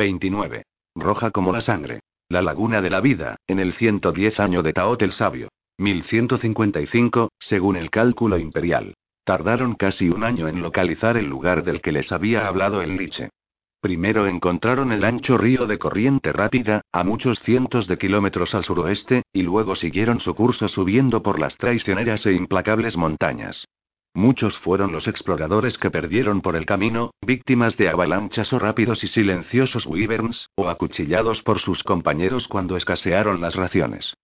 29. Roja como la sangre. La laguna de la vida, en el 110 año de Taot el Sabio. 1155, según el cálculo imperial. Tardaron casi un año en localizar el lugar del que les había hablado el Liche. Primero encontraron el ancho río de corriente rápida, a muchos cientos de kilómetros al suroeste, y luego siguieron su curso subiendo por las traicioneras e implacables montañas. Muchos fueron los exploradores que perdieron por el camino, víctimas de avalanchas o rápidos y silenciosos wyverns, o acuchillados por sus compañeros cuando escasearon las raciones.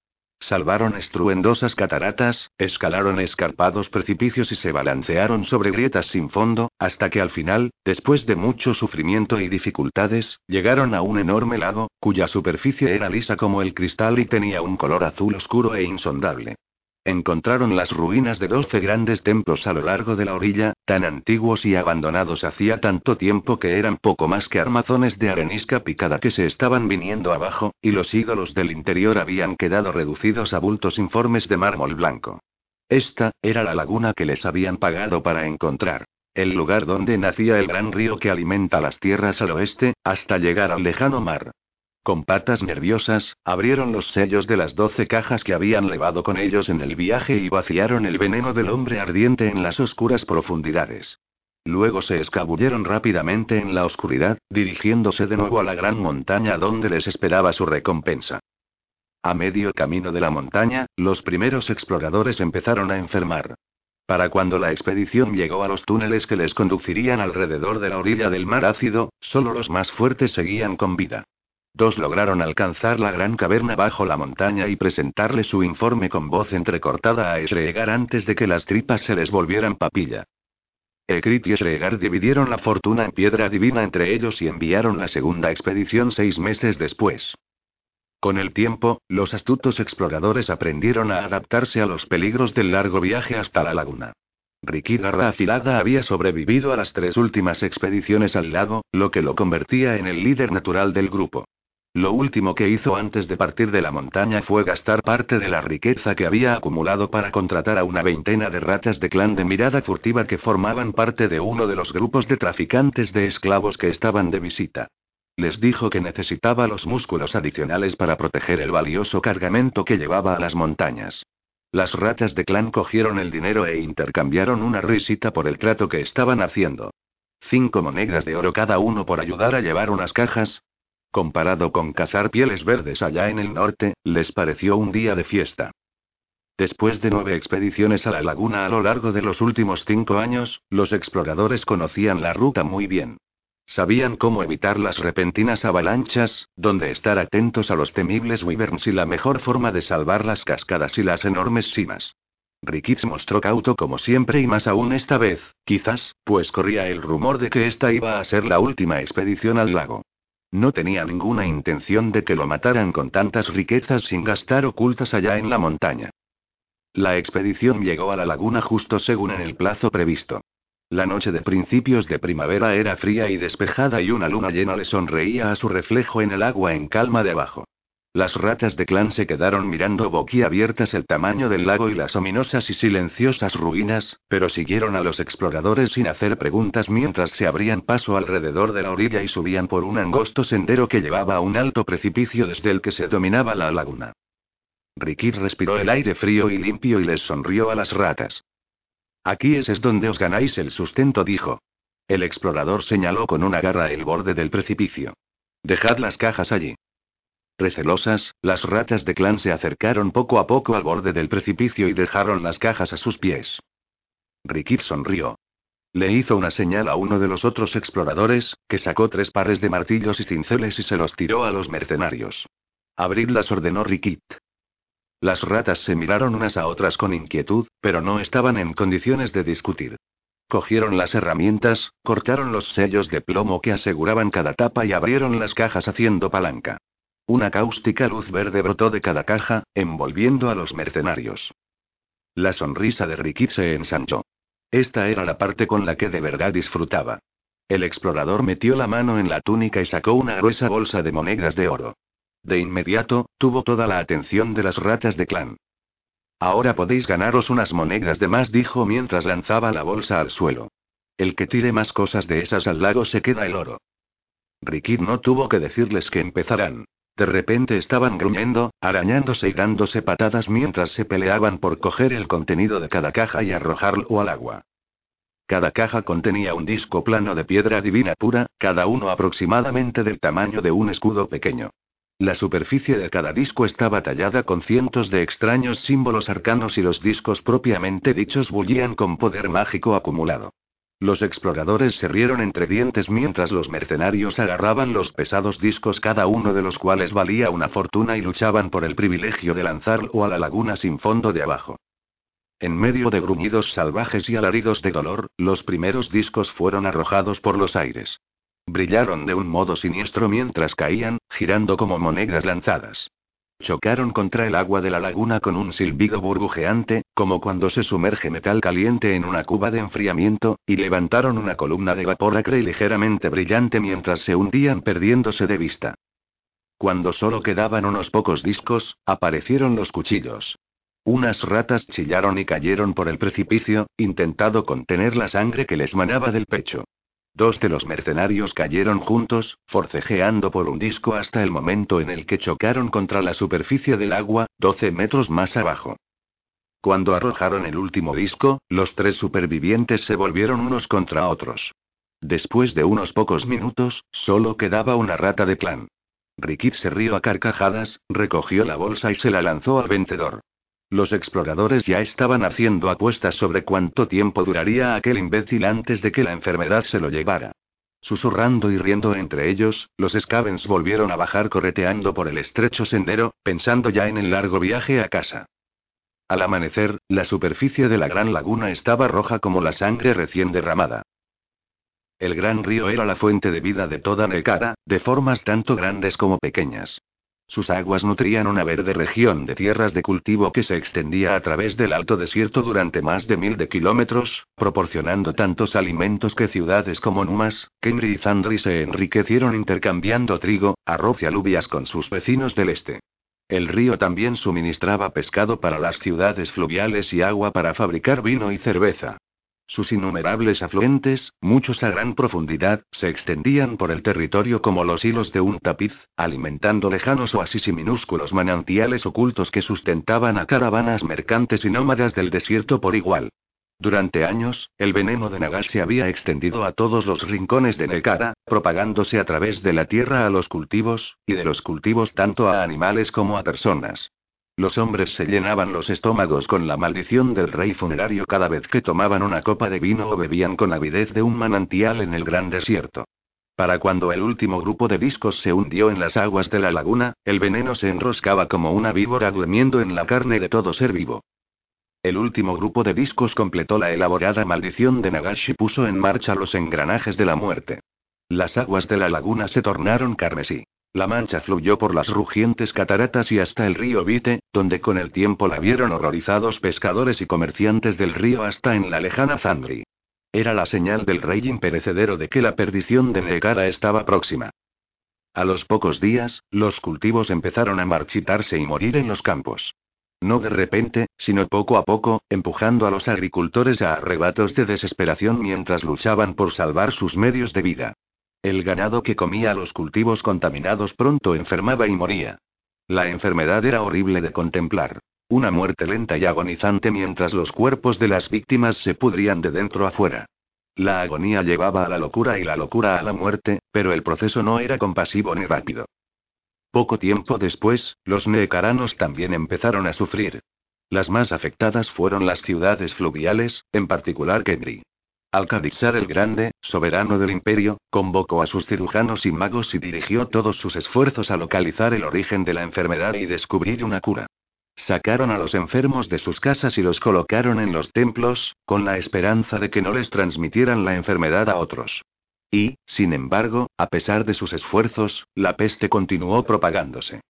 Salvaron estruendosas cataratas, escalaron escarpados precipicios y se balancearon sobre grietas sin fondo, hasta que al final, después de mucho sufrimiento y dificultades, llegaron a un enorme lago, cuya superficie era lisa como el cristal y tenía un color azul oscuro e insondable. Encontraron las ruinas de doce grandes templos a lo largo de la orilla, tan antiguos y abandonados hacía tanto tiempo que eran poco más que armazones de arenisca picada que se estaban viniendo abajo, y los ídolos del interior habían quedado reducidos a bultos informes de mármol blanco. Esta, era la laguna que les habían pagado para encontrar. El lugar donde nacía el gran río que alimenta las tierras al oeste, hasta llegar al lejano mar. Con patas nerviosas, abrieron los sellos de las doce cajas que habían levado con ellos en el viaje y vaciaron el veneno del hombre ardiente en las oscuras profundidades. Luego se escabulleron rápidamente en la oscuridad, dirigiéndose de nuevo a la gran montaña donde les esperaba su recompensa. A medio camino de la montaña, los primeros exploradores empezaron a enfermar. Para cuando la expedición llegó a los túneles que les conducirían alrededor de la orilla del mar ácido, solo los más fuertes seguían con vida. Dos lograron alcanzar la gran caverna bajo la montaña y presentarle su informe con voz entrecortada a Esregar antes de que las tripas se les volvieran papilla. Ekrit y Esregar dividieron la fortuna en piedra divina entre ellos y enviaron la segunda expedición seis meses después. Con el tiempo, los astutos exploradores aprendieron a adaptarse a los peligros del largo viaje hasta la laguna. Ricky Garra Afilada había sobrevivido a las tres últimas expediciones al lago, lo que lo convertía en el líder natural del grupo. Lo último que hizo antes de partir de la montaña fue gastar parte de la riqueza que había acumulado para contratar a una veintena de ratas de clan de mirada furtiva que formaban parte de uno de los grupos de traficantes de esclavos que estaban de visita. Les dijo que necesitaba los músculos adicionales para proteger el valioso cargamento que llevaba a las montañas. Las ratas de clan cogieron el dinero e intercambiaron una risita por el trato que estaban haciendo. Cinco monedas de oro cada uno por ayudar a llevar unas cajas, Comparado con cazar pieles verdes allá en el norte, les pareció un día de fiesta. Después de nueve expediciones a la laguna a lo largo de los últimos cinco años, los exploradores conocían la ruta muy bien. Sabían cómo evitar las repentinas avalanchas, dónde estar atentos a los temibles wyverns y la mejor forma de salvar las cascadas y las enormes simas. Rickitz mostró cauto como siempre y más aún esta vez, quizás, pues corría el rumor de que esta iba a ser la última expedición al lago. No tenía ninguna intención de que lo mataran con tantas riquezas sin gastar ocultas allá en la montaña. La expedición llegó a la laguna justo según en el plazo previsto. La noche de principios de primavera era fría y despejada y una luna llena le sonreía a su reflejo en el agua en calma de abajo. Las ratas de clan se quedaron mirando boquiabiertas el tamaño del lago y las ominosas y silenciosas ruinas, pero siguieron a los exploradores sin hacer preguntas mientras se abrían paso alrededor de la orilla y subían por un angosto sendero que llevaba a un alto precipicio desde el que se dominaba la laguna. Ricky respiró el aire frío y limpio y les sonrió a las ratas. Aquí es, es donde os ganáis el sustento, dijo. El explorador señaló con una garra el borde del precipicio. Dejad las cajas allí. Recelosas, las ratas de clan se acercaron poco a poco al borde del precipicio y dejaron las cajas a sus pies. Rikit sonrió. Le hizo una señal a uno de los otros exploradores, que sacó tres pares de martillos y cinceles y se los tiró a los mercenarios. Abridlas ordenó Rikit. Las ratas se miraron unas a otras con inquietud, pero no estaban en condiciones de discutir. Cogieron las herramientas, cortaron los sellos de plomo que aseguraban cada tapa y abrieron las cajas haciendo palanca. Una cáustica luz verde brotó de cada caja, envolviendo a los mercenarios. La sonrisa de Ricky se ensanchó. Esta era la parte con la que de verdad disfrutaba. El explorador metió la mano en la túnica y sacó una gruesa bolsa de monedas de oro. De inmediato, tuvo toda la atención de las ratas de clan. Ahora podéis ganaros unas monedas de más, dijo mientras lanzaba la bolsa al suelo. El que tire más cosas de esas al lago se queda el oro. Rikid no tuvo que decirles que empezaran. De repente estaban gruñendo, arañándose y dándose patadas mientras se peleaban por coger el contenido de cada caja y arrojarlo al agua. Cada caja contenía un disco plano de piedra divina pura, cada uno aproximadamente del tamaño de un escudo pequeño. La superficie de cada disco estaba tallada con cientos de extraños símbolos arcanos y los discos propiamente dichos bullían con poder mágico acumulado. Los exploradores se rieron entre dientes mientras los mercenarios agarraban los pesados discos cada uno de los cuales valía una fortuna y luchaban por el privilegio de lanzarlo a la laguna sin fondo de abajo. En medio de gruñidos salvajes y alaridos de dolor, los primeros discos fueron arrojados por los aires. Brillaron de un modo siniestro mientras caían, girando como monedas lanzadas. Chocaron contra el agua de la laguna con un silbido burbujeante, como cuando se sumerge metal caliente en una cuba de enfriamiento, y levantaron una columna de vapor acre y ligeramente brillante mientras se hundían perdiéndose de vista. Cuando solo quedaban unos pocos discos, aparecieron los cuchillos. Unas ratas chillaron y cayeron por el precipicio, intentando contener la sangre que les manaba del pecho. Dos de los mercenarios cayeron juntos, forcejeando por un disco hasta el momento en el que chocaron contra la superficie del agua, 12 metros más abajo. Cuando arrojaron el último disco, los tres supervivientes se volvieron unos contra otros. Después de unos pocos minutos, solo quedaba una rata de clan. Rikid se rió a carcajadas, recogió la bolsa y se la lanzó al vendedor. Los exploradores ya estaban haciendo apuestas sobre cuánto tiempo duraría aquel imbécil antes de que la enfermedad se lo llevara. Susurrando y riendo entre ellos, los Scavens volvieron a bajar correteando por el estrecho sendero, pensando ya en el largo viaje a casa. Al amanecer, la superficie de la gran laguna estaba roja como la sangre recién derramada. El gran río era la fuente de vida de toda Nekara, de formas tanto grandes como pequeñas. Sus aguas nutrían una verde región de tierras de cultivo que se extendía a través del alto desierto durante más de mil de kilómetros, proporcionando tantos alimentos que ciudades como Numas, Kenry y Zandri se enriquecieron intercambiando trigo, arroz y alubias con sus vecinos del este. El río también suministraba pescado para las ciudades fluviales y agua para fabricar vino y cerveza. Sus innumerables afluentes, muchos a gran profundidad, se extendían por el territorio como los hilos de un tapiz, alimentando lejanos oasis y minúsculos manantiales ocultos que sustentaban a caravanas mercantes y nómadas del desierto por igual. Durante años, el veneno de Nagas se había extendido a todos los rincones de Nekara, propagándose a través de la tierra a los cultivos, y de los cultivos tanto a animales como a personas. Los hombres se llenaban los estómagos con la maldición del rey funerario cada vez que tomaban una copa de vino o bebían con avidez de un manantial en el gran desierto. Para cuando el último grupo de discos se hundió en las aguas de la laguna, el veneno se enroscaba como una víbora durmiendo en la carne de todo ser vivo. El último grupo de discos completó la elaborada maldición de Nagashi y puso en marcha los engranajes de la muerte. Las aguas de la laguna se tornaron carmesí. La mancha fluyó por las rugientes cataratas y hasta el río Vite, donde con el tiempo la vieron horrorizados pescadores y comerciantes del río hasta en la lejana Zandri. Era la señal del rey imperecedero de que la perdición de Negara estaba próxima. A los pocos días, los cultivos empezaron a marchitarse y morir en los campos. No de repente, sino poco a poco, empujando a los agricultores a arrebatos de desesperación mientras luchaban por salvar sus medios de vida. El ganado que comía los cultivos contaminados pronto enfermaba y moría. La enfermedad era horrible de contemplar. Una muerte lenta y agonizante mientras los cuerpos de las víctimas se pudrían de dentro a fuera. La agonía llevaba a la locura y la locura a la muerte, pero el proceso no era compasivo ni rápido. Poco tiempo después, los neecaranos también empezaron a sufrir. Las más afectadas fueron las ciudades fluviales, en particular Kemri. Alcadixar el Grande, soberano del imperio, convocó a sus cirujanos y magos y dirigió todos sus esfuerzos a localizar el origen de la enfermedad y descubrir una cura. Sacaron a los enfermos de sus casas y los colocaron en los templos, con la esperanza de que no les transmitieran la enfermedad a otros. Y, sin embargo, a pesar de sus esfuerzos, la peste continuó propagándose.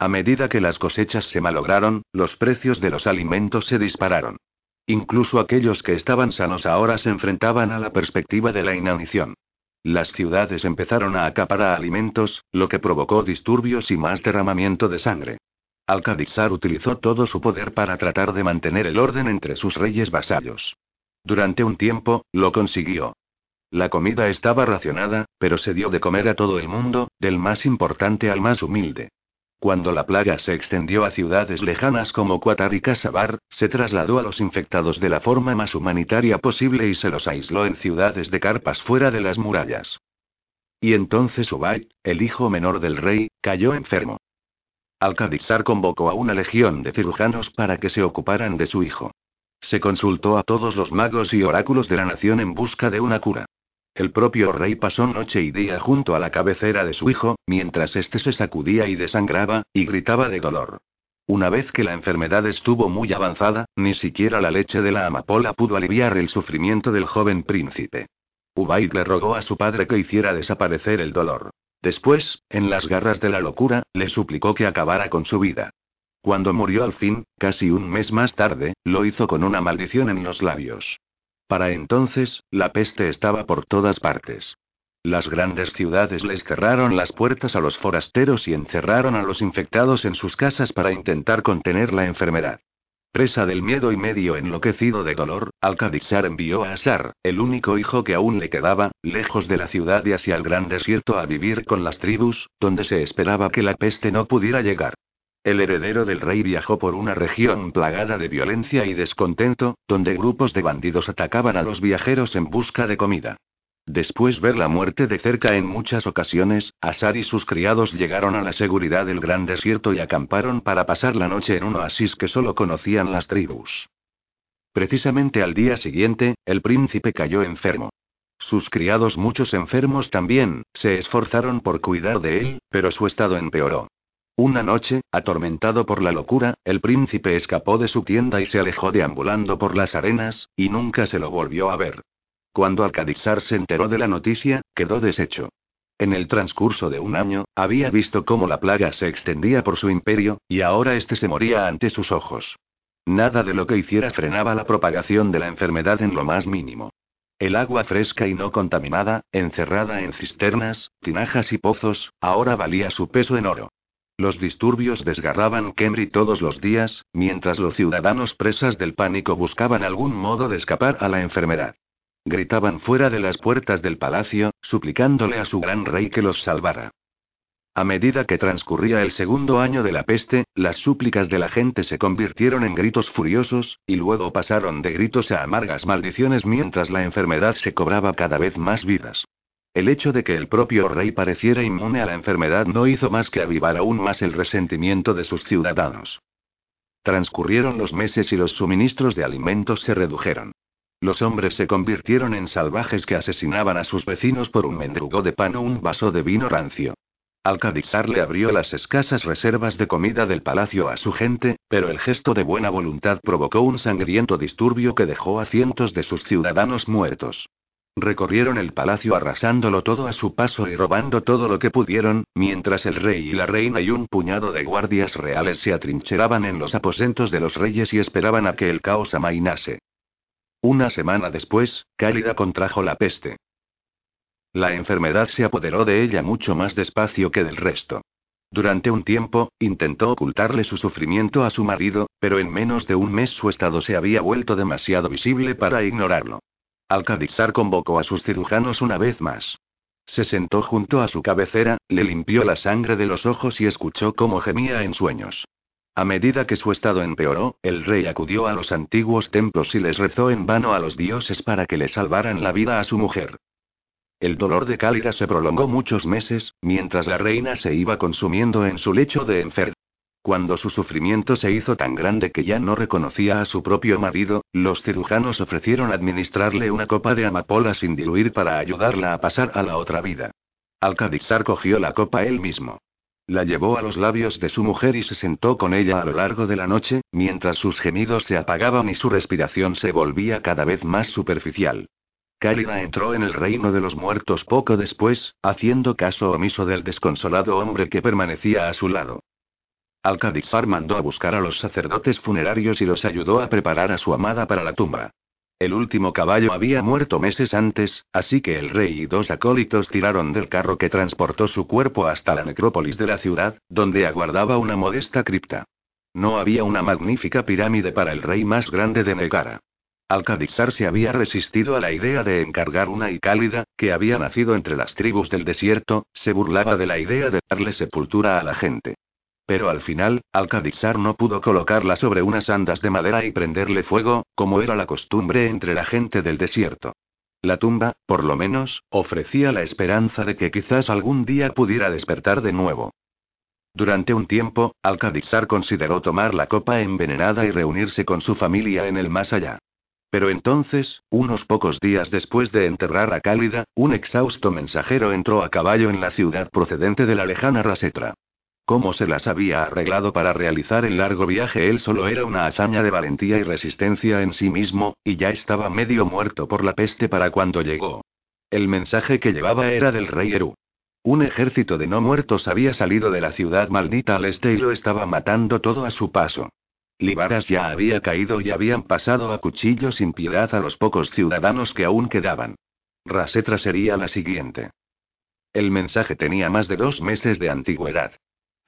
A medida que las cosechas se malograron, los precios de los alimentos se dispararon. Incluso aquellos que estaban sanos ahora se enfrentaban a la perspectiva de la inanición. Las ciudades empezaron a acaparar alimentos, lo que provocó disturbios y más derramamiento de sangre. Alcadizar utilizó todo su poder para tratar de mantener el orden entre sus reyes vasallos. Durante un tiempo, lo consiguió. La comida estaba racionada, pero se dio de comer a todo el mundo, del más importante al más humilde. Cuando la plaga se extendió a ciudades lejanas como Qatar y Casabar, se trasladó a los infectados de la forma más humanitaria posible y se los aisló en ciudades de carpas fuera de las murallas. Y entonces Ubayd, el hijo menor del rey, cayó enfermo. Al-Qadisar convocó a una legión de cirujanos para que se ocuparan de su hijo. Se consultó a todos los magos y oráculos de la nación en busca de una cura. El propio rey pasó noche y día junto a la cabecera de su hijo, mientras éste se sacudía y desangraba, y gritaba de dolor. Una vez que la enfermedad estuvo muy avanzada, ni siquiera la leche de la amapola pudo aliviar el sufrimiento del joven príncipe. Ubaid le rogó a su padre que hiciera desaparecer el dolor. Después, en las garras de la locura, le suplicó que acabara con su vida. Cuando murió al fin, casi un mes más tarde, lo hizo con una maldición en los labios. Para entonces, la peste estaba por todas partes. Las grandes ciudades les cerraron las puertas a los forasteros y encerraron a los infectados en sus casas para intentar contener la enfermedad. Presa del miedo y medio enloquecido de dolor, Al-Qadisar envió a Asar, el único hijo que aún le quedaba, lejos de la ciudad y hacia el gran desierto a vivir con las tribus, donde se esperaba que la peste no pudiera llegar. El heredero del rey viajó por una región plagada de violencia y descontento, donde grupos de bandidos atacaban a los viajeros en busca de comida. Después ver la muerte de cerca en muchas ocasiones, Asar y sus criados llegaron a la seguridad del gran desierto y acamparon para pasar la noche en un oasis que solo conocían las tribus. Precisamente al día siguiente, el príncipe cayó enfermo. Sus criados, muchos enfermos también, se esforzaron por cuidar de él, pero su estado empeoró. Una noche, atormentado por la locura, el príncipe escapó de su tienda y se alejó deambulando por las arenas, y nunca se lo volvió a ver. Cuando Alcadizar se enteró de la noticia, quedó deshecho. En el transcurso de un año, había visto cómo la plaga se extendía por su imperio, y ahora éste se moría ante sus ojos. Nada de lo que hiciera frenaba la propagación de la enfermedad en lo más mínimo. El agua fresca y no contaminada, encerrada en cisternas, tinajas y pozos, ahora valía su peso en oro. Los disturbios desgarraban Kemri todos los días, mientras los ciudadanos presas del pánico buscaban algún modo de escapar a la enfermedad. Gritaban fuera de las puertas del palacio, suplicándole a su gran rey que los salvara. A medida que transcurría el segundo año de la peste, las súplicas de la gente se convirtieron en gritos furiosos, y luego pasaron de gritos a amargas maldiciones mientras la enfermedad se cobraba cada vez más vidas. El hecho de que el propio rey pareciera inmune a la enfermedad no hizo más que avivar aún más el resentimiento de sus ciudadanos. Transcurrieron los meses y los suministros de alimentos se redujeron. Los hombres se convirtieron en salvajes que asesinaban a sus vecinos por un mendrugo de pan o un vaso de vino rancio. Alcadizar le abrió las escasas reservas de comida del palacio a su gente, pero el gesto de buena voluntad provocó un sangriento disturbio que dejó a cientos de sus ciudadanos muertos. Recorrieron el palacio arrasándolo todo a su paso y robando todo lo que pudieron, mientras el rey y la reina y un puñado de guardias reales se atrincheraban en los aposentos de los reyes y esperaban a que el caos amainase. Una semana después, Cálida contrajo la peste. La enfermedad se apoderó de ella mucho más despacio que del resto. Durante un tiempo, intentó ocultarle su sufrimiento a su marido, pero en menos de un mes su estado se había vuelto demasiado visible para ignorarlo. Alcadizar convocó a sus cirujanos una vez más. Se sentó junto a su cabecera, le limpió la sangre de los ojos y escuchó cómo gemía en sueños. A medida que su estado empeoró, el rey acudió a los antiguos templos y les rezó en vano a los dioses para que le salvaran la vida a su mujer. El dolor de Cálida se prolongó muchos meses, mientras la reina se iba consumiendo en su lecho de enfermedad. Cuando su sufrimiento se hizo tan grande que ya no reconocía a su propio marido, los cirujanos ofrecieron administrarle una copa de amapola sin diluir para ayudarla a pasar a la otra vida. Alcadizar cogió la copa él mismo. La llevó a los labios de su mujer y se sentó con ella a lo largo de la noche, mientras sus gemidos se apagaban y su respiración se volvía cada vez más superficial. Cálida entró en el reino de los muertos poco después, haciendo caso omiso del desconsolado hombre que permanecía a su lado. Al-Qadisar mandó a buscar a los sacerdotes funerarios y los ayudó a preparar a su amada para la tumba. El último caballo había muerto meses antes, así que el rey y dos acólitos tiraron del carro que transportó su cuerpo hasta la necrópolis de la ciudad, donde aguardaba una modesta cripta. No había una magnífica pirámide para el rey más grande de Negara. Alcadixar se había resistido a la idea de encargar una y cálida, que había nacido entre las tribus del desierto, se burlaba de la idea de darle sepultura a la gente. Pero al final, Alcadixar no pudo colocarla sobre unas andas de madera y prenderle fuego, como era la costumbre entre la gente del desierto. La tumba, por lo menos, ofrecía la esperanza de que quizás algún día pudiera despertar de nuevo. Durante un tiempo, Alcadixar consideró tomar la copa envenenada y reunirse con su familia en el más allá. Pero entonces, unos pocos días después de enterrar a Cálida, un exhausto mensajero entró a caballo en la ciudad procedente de la lejana Rasetra. Cómo se las había arreglado para realizar el largo viaje él solo era una hazaña de valentía y resistencia en sí mismo, y ya estaba medio muerto por la peste para cuando llegó. El mensaje que llevaba era del rey Eru. Un ejército de no muertos había salido de la ciudad maldita al este y lo estaba matando todo a su paso. Libaras ya había caído y habían pasado a cuchillo sin piedad a los pocos ciudadanos que aún quedaban. Rasetra sería la siguiente. El mensaje tenía más de dos meses de antigüedad.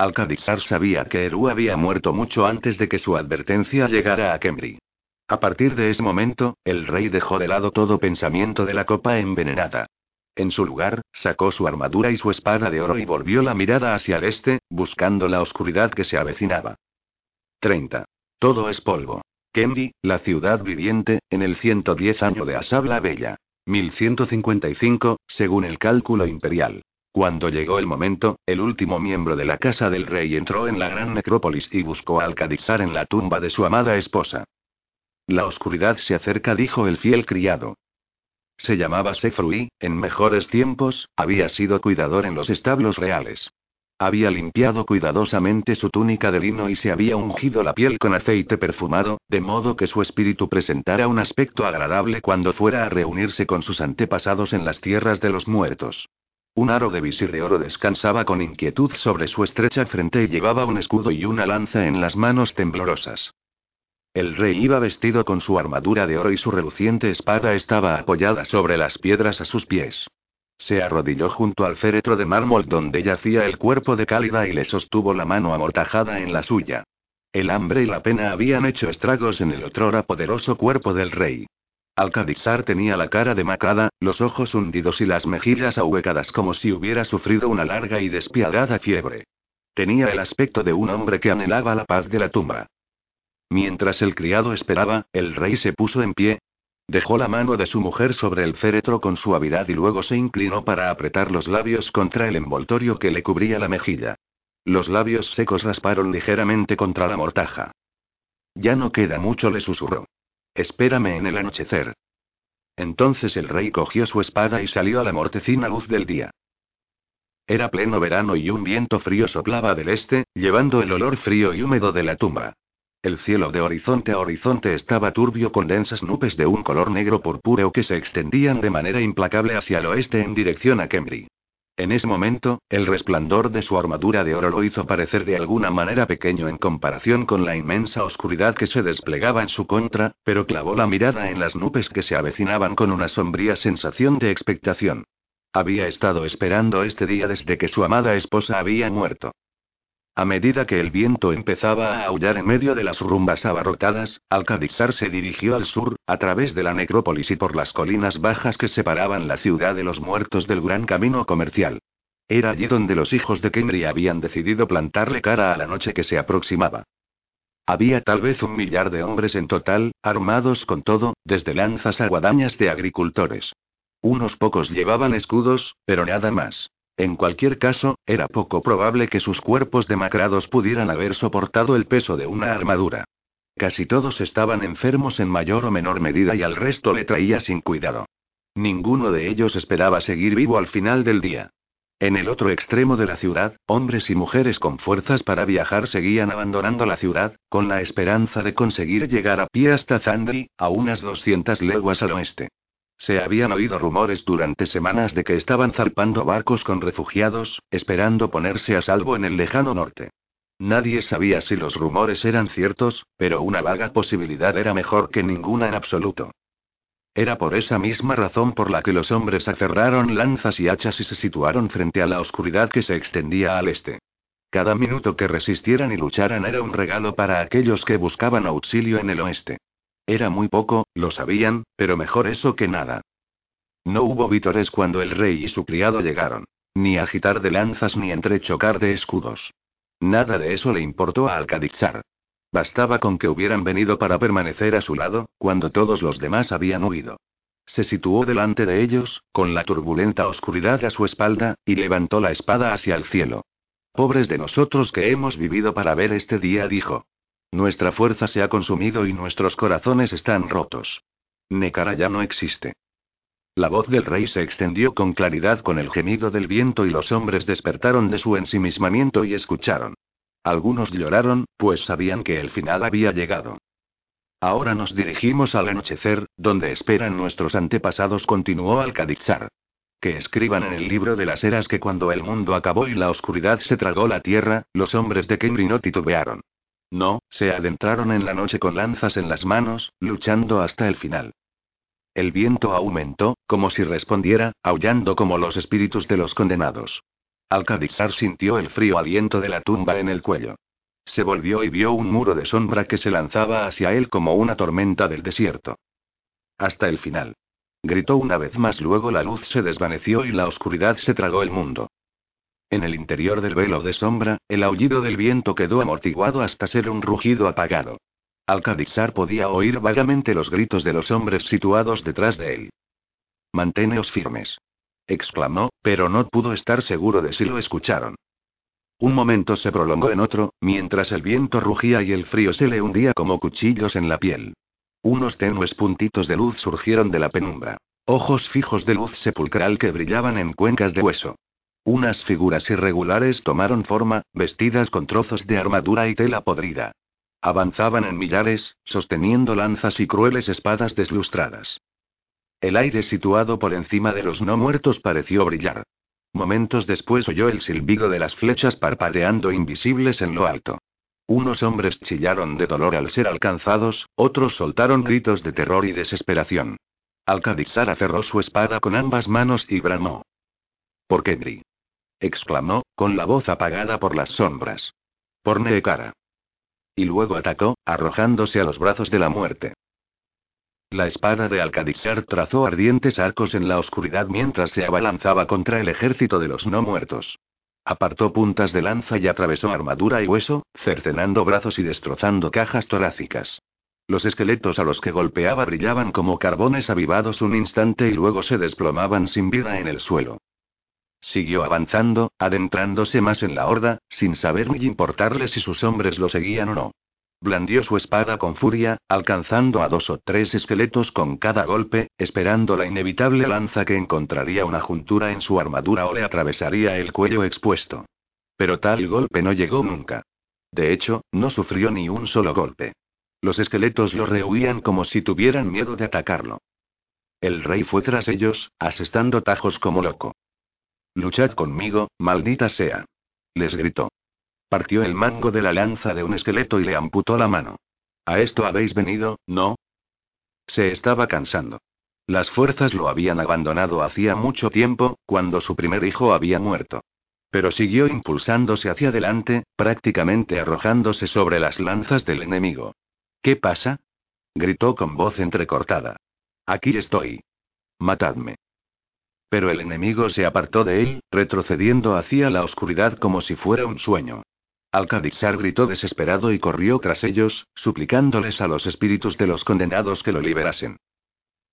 Alcadixar sabía que Eru había muerto mucho antes de que su advertencia llegara a Kemri. A partir de ese momento, el rey dejó de lado todo pensamiento de la copa envenenada. En su lugar, sacó su armadura y su espada de oro y volvió la mirada hacia el este, buscando la oscuridad que se avecinaba. 30. Todo es polvo. Kendi, la ciudad viviente, en el 110 año de Asab la Bella. 1155, según el cálculo imperial. Cuando llegó el momento, el último miembro de la casa del rey entró en la gran necrópolis y buscó a Alcadixar en la tumba de su amada esposa. La oscuridad se acerca, dijo el fiel criado. Se llamaba Sefrui, en mejores tiempos, había sido cuidador en los establos reales. Había limpiado cuidadosamente su túnica de lino y se había ungido la piel con aceite perfumado, de modo que su espíritu presentara un aspecto agradable cuando fuera a reunirse con sus antepasados en las tierras de los muertos. Un aro de visir de oro descansaba con inquietud sobre su estrecha frente y llevaba un escudo y una lanza en las manos temblorosas. El rey iba vestido con su armadura de oro y su reluciente espada estaba apoyada sobre las piedras a sus pies. Se arrodilló junto al féretro de mármol donde yacía el cuerpo de Cálida y le sostuvo la mano amortajada en la suya. El hambre y la pena habían hecho estragos en el otrora poderoso cuerpo del rey. Alcadixar tenía la cara demacrada, los ojos hundidos y las mejillas ahuecadas como si hubiera sufrido una larga y despiadada fiebre. Tenía el aspecto de un hombre que anhelaba la paz de la tumba. Mientras el criado esperaba, el rey se puso en pie, Dejó la mano de su mujer sobre el féretro con suavidad y luego se inclinó para apretar los labios contra el envoltorio que le cubría la mejilla. Los labios secos rasparon ligeramente contra la mortaja. Ya no queda mucho, le susurró. Espérame en el anochecer. Entonces el rey cogió su espada y salió a la mortecina luz del día. Era pleno verano y un viento frío soplaba del este, llevando el olor frío y húmedo de la tumba. El cielo de horizonte a horizonte estaba turbio con densas nubes de un color negro purpúreo que se extendían de manera implacable hacia el oeste en dirección a Kemri. En ese momento, el resplandor de su armadura de oro lo hizo parecer de alguna manera pequeño en comparación con la inmensa oscuridad que se desplegaba en su contra, pero clavó la mirada en las nubes que se avecinaban con una sombría sensación de expectación. Había estado esperando este día desde que su amada esposa había muerto. A medida que el viento empezaba a aullar en medio de las rumbas abarrotadas, Alcadixar se dirigió al sur, a través de la necrópolis y por las colinas bajas que separaban la ciudad de los muertos del gran camino comercial. Era allí donde los hijos de Kemri habían decidido plantarle cara a la noche que se aproximaba. Había tal vez un millar de hombres en total, armados con todo, desde lanzas a guadañas de agricultores. Unos pocos llevaban escudos, pero nada más. En cualquier caso, era poco probable que sus cuerpos demacrados pudieran haber soportado el peso de una armadura. Casi todos estaban enfermos en mayor o menor medida y al resto le traía sin cuidado. Ninguno de ellos esperaba seguir vivo al final del día. En el otro extremo de la ciudad, hombres y mujeres con fuerzas para viajar seguían abandonando la ciudad, con la esperanza de conseguir llegar a pie hasta Zandri, a unas 200 leguas al oeste. Se habían oído rumores durante semanas de que estaban zarpando barcos con refugiados, esperando ponerse a salvo en el lejano norte. Nadie sabía si los rumores eran ciertos, pero una vaga posibilidad era mejor que ninguna en absoluto. Era por esa misma razón por la que los hombres aferraron lanzas y hachas y se situaron frente a la oscuridad que se extendía al este. Cada minuto que resistieran y lucharan era un regalo para aquellos que buscaban auxilio en el oeste. Era muy poco, lo sabían, pero mejor eso que nada. No hubo vítores cuando el rey y su criado llegaron. Ni agitar de lanzas ni entrechocar de escudos. Nada de eso le importó a Alcadixar. Bastaba con que hubieran venido para permanecer a su lado, cuando todos los demás habían huido. Se situó delante de ellos, con la turbulenta oscuridad a su espalda, y levantó la espada hacia el cielo. Pobres de nosotros que hemos vivido para ver este día, dijo. Nuestra fuerza se ha consumido y nuestros corazones están rotos. Nekara ya no existe. La voz del rey se extendió con claridad con el gemido del viento y los hombres despertaron de su ensimismamiento y escucharon. Algunos lloraron, pues sabían que el final había llegado. Ahora nos dirigimos al anochecer, donde esperan nuestros antepasados, continuó Alcadixar. Que escriban en el libro de las eras que cuando el mundo acabó y la oscuridad se tragó la tierra, los hombres de Kenry no titubearon. No, se adentraron en la noche con lanzas en las manos, luchando hasta el final. El viento aumentó, como si respondiera, aullando como los espíritus de los condenados. Alcadixar sintió el frío aliento de la tumba en el cuello. Se volvió y vio un muro de sombra que se lanzaba hacia él como una tormenta del desierto. Hasta el final. Gritó una vez más, luego la luz se desvaneció y la oscuridad se tragó el mundo. En el interior del velo de sombra, el aullido del viento quedó amortiguado hasta ser un rugido apagado. Alcadixar podía oír vagamente los gritos de los hombres situados detrás de él. Manténeos firmes. exclamó, pero no pudo estar seguro de si lo escucharon. Un momento se prolongó en otro, mientras el viento rugía y el frío se le hundía como cuchillos en la piel. Unos tenues puntitos de luz surgieron de la penumbra. Ojos fijos de luz sepulcral que brillaban en cuencas de hueso. Unas figuras irregulares tomaron forma, vestidas con trozos de armadura y tela podrida. Avanzaban en millares, sosteniendo lanzas y crueles espadas deslustradas. El aire situado por encima de los no muertos pareció brillar. Momentos después oyó el silbido de las flechas parpadeando invisibles en lo alto. Unos hombres chillaron de dolor al ser alcanzados, otros soltaron gritos de terror y desesperación. Alcadixar aferró su espada con ambas manos y bramó. ¿Por qué Bri? Exclamó, con la voz apagada por las sombras. Por Neekara. Y luego atacó, arrojándose a los brazos de la muerte. La espada de Alcadixar trazó ardientes arcos en la oscuridad mientras se abalanzaba contra el ejército de los no muertos. Apartó puntas de lanza y atravesó armadura y hueso, cercenando brazos y destrozando cajas torácicas. Los esqueletos a los que golpeaba brillaban como carbones avivados un instante y luego se desplomaban sin vida en el suelo. Siguió avanzando, adentrándose más en la horda, sin saber ni importarle si sus hombres lo seguían o no. Blandió su espada con furia, alcanzando a dos o tres esqueletos con cada golpe, esperando la inevitable lanza que encontraría una juntura en su armadura o le atravesaría el cuello expuesto. Pero tal golpe no llegó nunca. De hecho, no sufrió ni un solo golpe. Los esqueletos lo rehuían como si tuvieran miedo de atacarlo. El rey fue tras ellos, asestando tajos como loco. Luchad conmigo, maldita sea. Les gritó. Partió el mango de la lanza de un esqueleto y le amputó la mano. ¿A esto habéis venido, no? Se estaba cansando. Las fuerzas lo habían abandonado hacía mucho tiempo, cuando su primer hijo había muerto. Pero siguió impulsándose hacia adelante, prácticamente arrojándose sobre las lanzas del enemigo. ¿Qué pasa? gritó con voz entrecortada. Aquí estoy. Matadme. Pero el enemigo se apartó de él, retrocediendo hacia la oscuridad como si fuera un sueño. Alcadixar gritó desesperado y corrió tras ellos, suplicándoles a los espíritus de los condenados que lo liberasen.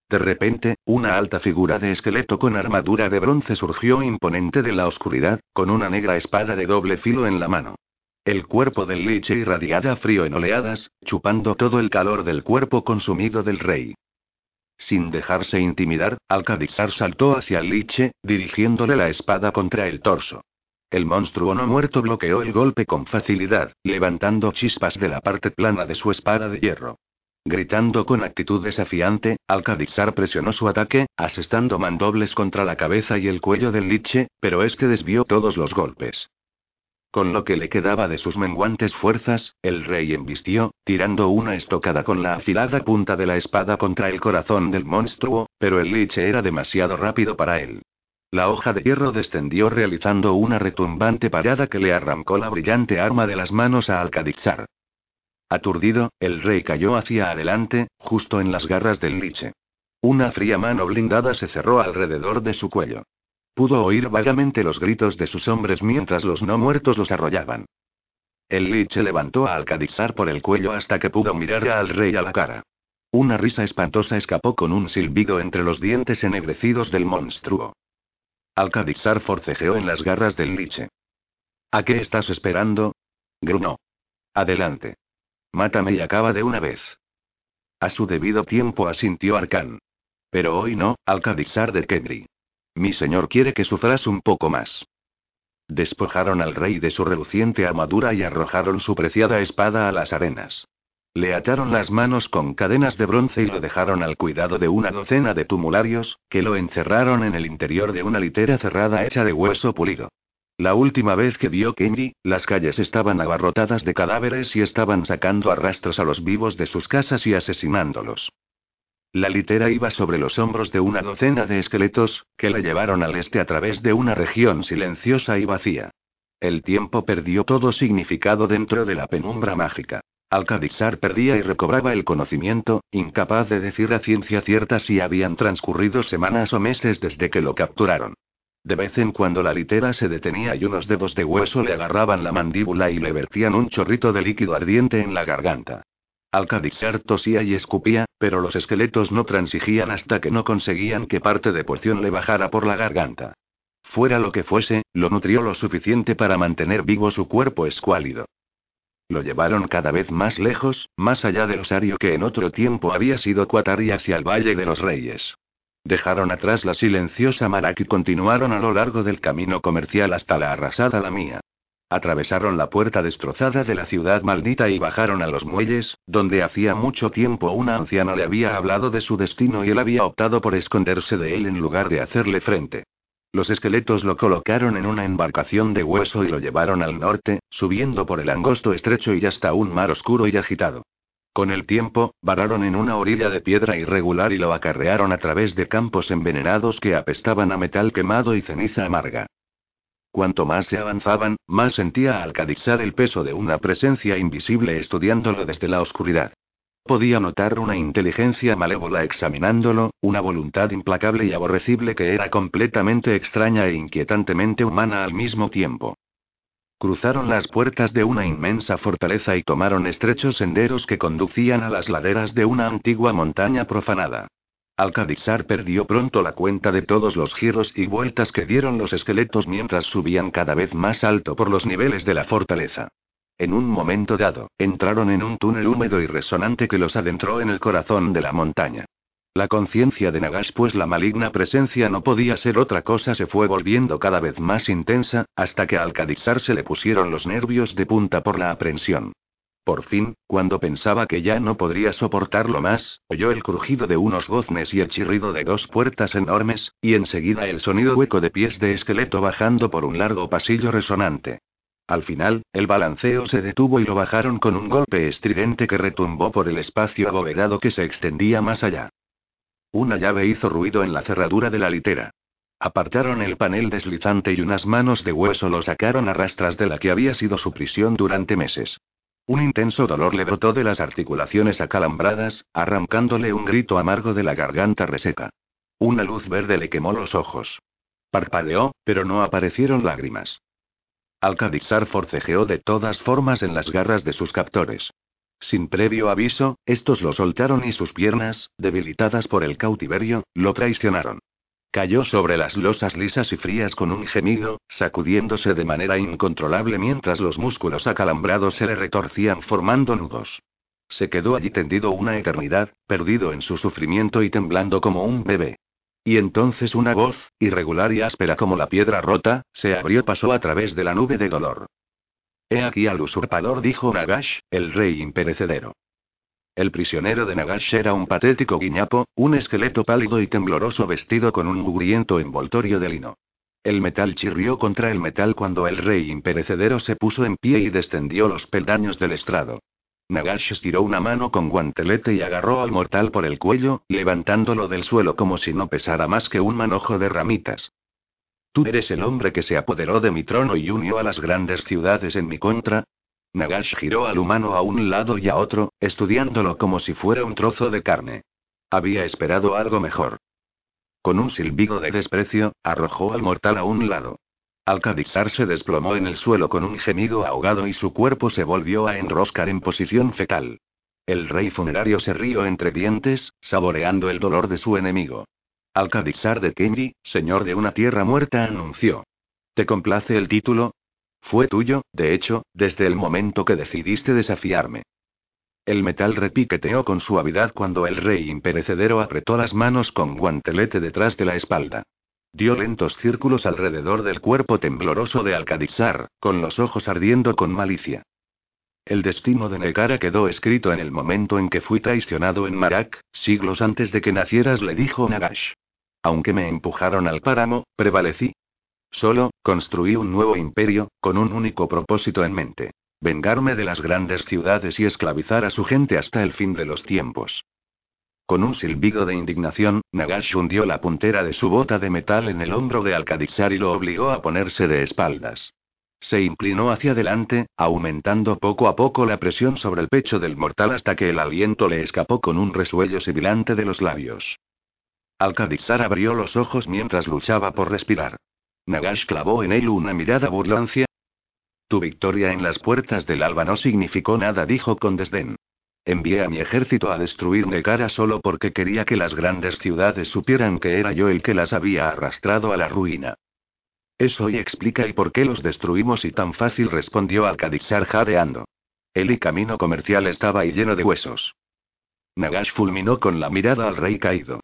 De repente, una alta figura de esqueleto con armadura de bronce surgió imponente de la oscuridad, con una negra espada de doble filo en la mano. El cuerpo del liche irradiaba frío en oleadas, chupando todo el calor del cuerpo consumido del rey. Sin dejarse intimidar, Alcadixar saltó hacia el liche, dirigiéndole la espada contra el torso. El monstruo no muerto bloqueó el golpe con facilidad, levantando chispas de la parte plana de su espada de hierro. Gritando con actitud desafiante, Alcadixar presionó su ataque, asestando mandobles contra la cabeza y el cuello del liche, pero este desvió todos los golpes. Con lo que le quedaba de sus menguantes fuerzas, el rey embistió, tirando una estocada con la afilada punta de la espada contra el corazón del monstruo, pero el liche era demasiado rápido para él. La hoja de hierro descendió realizando una retumbante parada que le arrancó la brillante arma de las manos a Alcadixar. Aturdido, el rey cayó hacia adelante, justo en las garras del liche. Una fría mano blindada se cerró alrededor de su cuello. Pudo oír vagamente los gritos de sus hombres mientras los no muertos los arrollaban. El liche levantó a Alcadizar por el cuello hasta que pudo mirar al rey a la cara. Una risa espantosa escapó con un silbido entre los dientes ennegrecidos del monstruo. Alcadizar forcejeó en las garras del liche. ¿A qué estás esperando? Grunó. Adelante. Mátame y acaba de una vez. A su debido tiempo asintió Arcán. Pero hoy no, Alcadizar de Kebri. Mi señor quiere que sufras un poco más. Despojaron al rey de su reluciente armadura y arrojaron su preciada espada a las arenas. Le ataron las manos con cadenas de bronce y lo dejaron al cuidado de una docena de tumularios, que lo encerraron en el interior de una litera cerrada hecha de hueso pulido. La última vez que vio Kenji, las calles estaban abarrotadas de cadáveres y estaban sacando arrastros a los vivos de sus casas y asesinándolos. La litera iba sobre los hombros de una docena de esqueletos, que la llevaron al este a través de una región silenciosa y vacía. El tiempo perdió todo significado dentro de la penumbra mágica. Alcadizar perdía y recobraba el conocimiento, incapaz de decir a ciencia cierta si habían transcurrido semanas o meses desde que lo capturaron. De vez en cuando la litera se detenía y unos dedos de hueso le agarraban la mandíbula y le vertían un chorrito de líquido ardiente en la garganta. Alcadizar tosía y escupía, pero los esqueletos no transigían hasta que no conseguían que parte de porción le bajara por la garganta. Fuera lo que fuese, lo nutrió lo suficiente para mantener vivo su cuerpo escuálido. Lo llevaron cada vez más lejos, más allá del osario que en otro tiempo había sido Cuatar y hacia el Valle de los Reyes. Dejaron atrás la silenciosa Marak y continuaron a lo largo del camino comercial hasta la arrasada la mía. Atravesaron la puerta destrozada de la ciudad maldita y bajaron a los muelles, donde hacía mucho tiempo una anciana le había hablado de su destino y él había optado por esconderse de él en lugar de hacerle frente. Los esqueletos lo colocaron en una embarcación de hueso y lo llevaron al norte, subiendo por el angosto estrecho y hasta un mar oscuro y agitado. Con el tiempo, vararon en una orilla de piedra irregular y lo acarrearon a través de campos envenenados que apestaban a metal quemado y ceniza amarga. Cuanto más se avanzaban, más sentía al cadizar el peso de una presencia invisible estudiándolo desde la oscuridad. Podía notar una inteligencia malévola examinándolo, una voluntad implacable y aborrecible que era completamente extraña e inquietantemente humana al mismo tiempo. Cruzaron las puertas de una inmensa fortaleza y tomaron estrechos senderos que conducían a las laderas de una antigua montaña profanada. Alcadizar perdió pronto la cuenta de todos los giros y vueltas que dieron los esqueletos mientras subían cada vez más alto por los niveles de la fortaleza. En un momento dado, entraron en un túnel húmedo y resonante que los adentró en el corazón de la montaña. La conciencia de Nagash, pues la maligna presencia no podía ser otra cosa, se fue volviendo cada vez más intensa, hasta que al cadizar se le pusieron los nervios de punta por la aprensión. Por fin, cuando pensaba que ya no podría soportarlo más, oyó el crujido de unos goznes y el chirrido de dos puertas enormes, y enseguida el sonido hueco de pies de esqueleto bajando por un largo pasillo resonante. Al final, el balanceo se detuvo y lo bajaron con un golpe estridente que retumbó por el espacio abovedado que se extendía más allá. Una llave hizo ruido en la cerradura de la litera. Apartaron el panel deslizante y unas manos de hueso lo sacaron a rastras de la que había sido su prisión durante meses. Un intenso dolor le brotó de las articulaciones acalambradas, arrancándole un grito amargo de la garganta reseca. Una luz verde le quemó los ojos. Parpadeó, pero no aparecieron lágrimas. Alcadizar forcejeó de todas formas en las garras de sus captores. Sin previo aviso, estos lo soltaron y sus piernas, debilitadas por el cautiverio, lo traicionaron. Cayó sobre las losas lisas y frías con un gemido, sacudiéndose de manera incontrolable mientras los músculos acalambrados se le retorcían formando nudos. Se quedó allí tendido una eternidad, perdido en su sufrimiento y temblando como un bebé. Y entonces una voz, irregular y áspera como la piedra rota, se abrió pasó a través de la nube de dolor. He aquí al usurpador, dijo Nagash, el rey imperecedero. El prisionero de Nagash era un patético guiñapo, un esqueleto pálido y tembloroso vestido con un mugriento envoltorio de lino. El metal chirrió contra el metal cuando el rey imperecedero se puso en pie y descendió los peldaños del estrado. Nagash estiró una mano con guantelete y agarró al mortal por el cuello, levantándolo del suelo como si no pesara más que un manojo de ramitas. Tú eres el hombre que se apoderó de mi trono y unió a las grandes ciudades en mi contra. Nagash giró al humano a un lado y a otro, estudiándolo como si fuera un trozo de carne. Había esperado algo mejor. Con un silbido de desprecio, arrojó al mortal a un lado. Alcadizar se desplomó en el suelo con un gemido ahogado y su cuerpo se volvió a enroscar en posición fetal. El rey funerario se rió entre dientes, saboreando el dolor de su enemigo. Alcadizar de Kenji, señor de una tierra muerta, anunció. ¿Te complace el título? Fue tuyo, de hecho, desde el momento que decidiste desafiarme. El metal repiqueteó con suavidad cuando el rey imperecedero apretó las manos con guantelete detrás de la espalda. Dio lentos círculos alrededor del cuerpo tembloroso de Alcadizar, con los ojos ardiendo con malicia. El destino de Negara quedó escrito en el momento en que fui traicionado en Marak, siglos antes de que nacieras, le dijo Nagash. Aunque me empujaron al páramo, prevalecí. Solo, construí un nuevo imperio, con un único propósito en mente. Vengarme de las grandes ciudades y esclavizar a su gente hasta el fin de los tiempos. Con un silbido de indignación, Nagash hundió la puntera de su bota de metal en el hombro de Alcadizar y lo obligó a ponerse de espaldas. Se inclinó hacia adelante, aumentando poco a poco la presión sobre el pecho del mortal hasta que el aliento le escapó con un resuello sibilante de los labios. Alcadizar abrió los ojos mientras luchaba por respirar. Nagash clavó en él una mirada burlancia. Tu victoria en las puertas del alba no significó nada, dijo con desdén. Envié a mi ejército a destruir Negara solo porque quería que las grandes ciudades supieran que era yo el que las había arrastrado a la ruina. Eso y explica el por qué los destruimos y tan fácil respondió Alcadizar jadeando. El y camino comercial estaba ahí lleno de huesos. Nagash fulminó con la mirada al rey caído.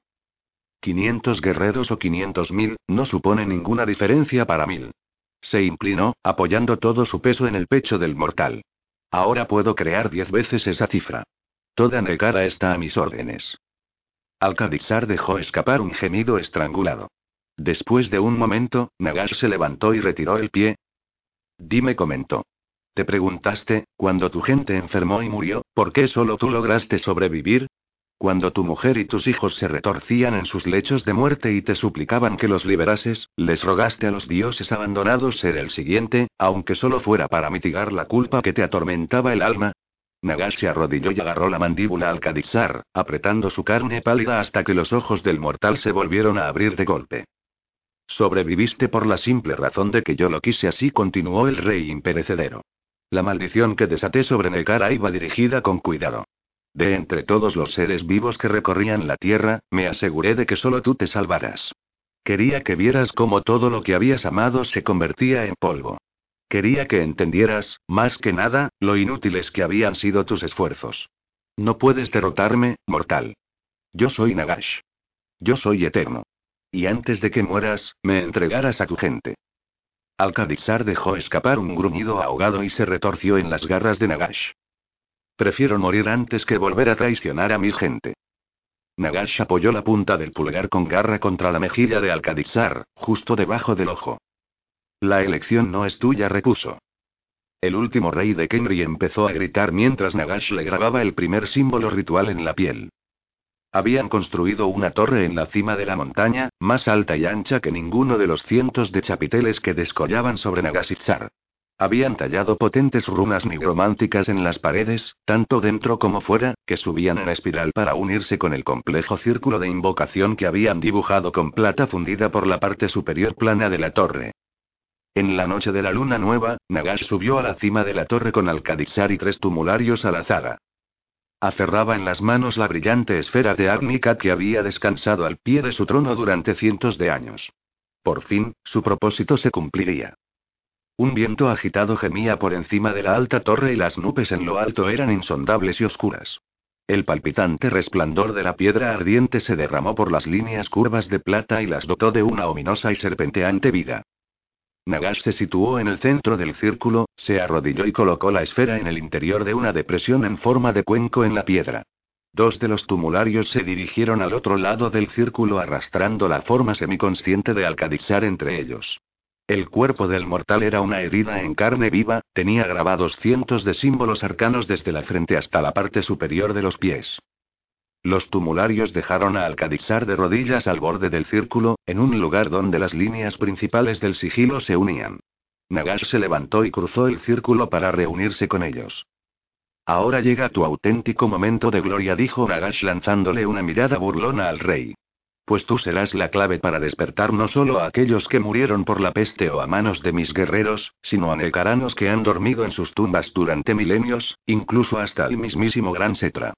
500 guerreros o 500 mil, no supone ninguna diferencia para mil. Se inclinó, apoyando todo su peso en el pecho del mortal. Ahora puedo crear diez veces esa cifra. Toda negada está a mis órdenes. Alcadizar dejó escapar un gemido estrangulado. Después de un momento, Nagash se levantó y retiró el pie. Dime, comentó. Te preguntaste, cuando tu gente enfermó y murió, ¿por qué solo tú lograste sobrevivir? Cuando tu mujer y tus hijos se retorcían en sus lechos de muerte y te suplicaban que los liberases, les rogaste a los dioses abandonados ser el siguiente, aunque solo fuera para mitigar la culpa que te atormentaba el alma, Nagash se arrodilló y agarró la mandíbula al Kadizar, apretando su carne pálida hasta que los ojos del mortal se volvieron a abrir de golpe. Sobreviviste por la simple razón de que yo lo quise así, continuó el rey imperecedero. La maldición que desaté sobre Negara iba dirigida con cuidado. De entre todos los seres vivos que recorrían la tierra, me aseguré de que solo tú te salvaras. Quería que vieras cómo todo lo que habías amado se convertía en polvo. Quería que entendieras, más que nada, lo inútiles que habían sido tus esfuerzos. No puedes derrotarme, mortal. Yo soy Nagash. Yo soy eterno. Y antes de que mueras, me entregarás a tu gente. Alcadizar dejó escapar un gruñido ahogado y se retorció en las garras de Nagash. Prefiero morir antes que volver a traicionar a mi gente. Nagash apoyó la punta del pulgar con garra contra la mejilla de Alcadizar, justo debajo del ojo. La elección no es tuya, repuso. El último rey de Kenry empezó a gritar mientras Nagash le grababa el primer símbolo ritual en la piel. Habían construido una torre en la cima de la montaña, más alta y ancha que ninguno de los cientos de chapiteles que descollaban sobre Nagasitzar. Habían tallado potentes runas nigrománticas en las paredes, tanto dentro como fuera, que subían en espiral para unirse con el complejo círculo de invocación que habían dibujado con plata fundida por la parte superior plana de la torre. En la noche de la luna nueva, Nagash subió a la cima de la torre con Alcadizar y tres tumularios a la zaga. Aferraba en las manos la brillante esfera de Agnicat que había descansado al pie de su trono durante cientos de años. Por fin, su propósito se cumpliría. Un viento agitado gemía por encima de la alta torre y las nubes en lo alto eran insondables y oscuras. El palpitante resplandor de la piedra ardiente se derramó por las líneas curvas de plata y las dotó de una ominosa y serpenteante vida. Nagash se situó en el centro del círculo, se arrodilló y colocó la esfera en el interior de una depresión en forma de cuenco en la piedra. Dos de los tumularios se dirigieron al otro lado del círculo arrastrando la forma semiconsciente de Alcadizar entre ellos. El cuerpo del mortal era una herida en carne viva, tenía grabados cientos de símbolos arcanos desde la frente hasta la parte superior de los pies. Los tumularios dejaron a Alcadizar de rodillas al borde del círculo, en un lugar donde las líneas principales del sigilo se unían. Nagash se levantó y cruzó el círculo para reunirse con ellos. Ahora llega tu auténtico momento de gloria, dijo Nagash lanzándole una mirada burlona al rey. Pues tú serás la clave para despertar no solo a aquellos que murieron por la peste o a manos de mis guerreros, sino a necaranos que han dormido en sus tumbas durante milenios, incluso hasta el mismísimo Gran Setra.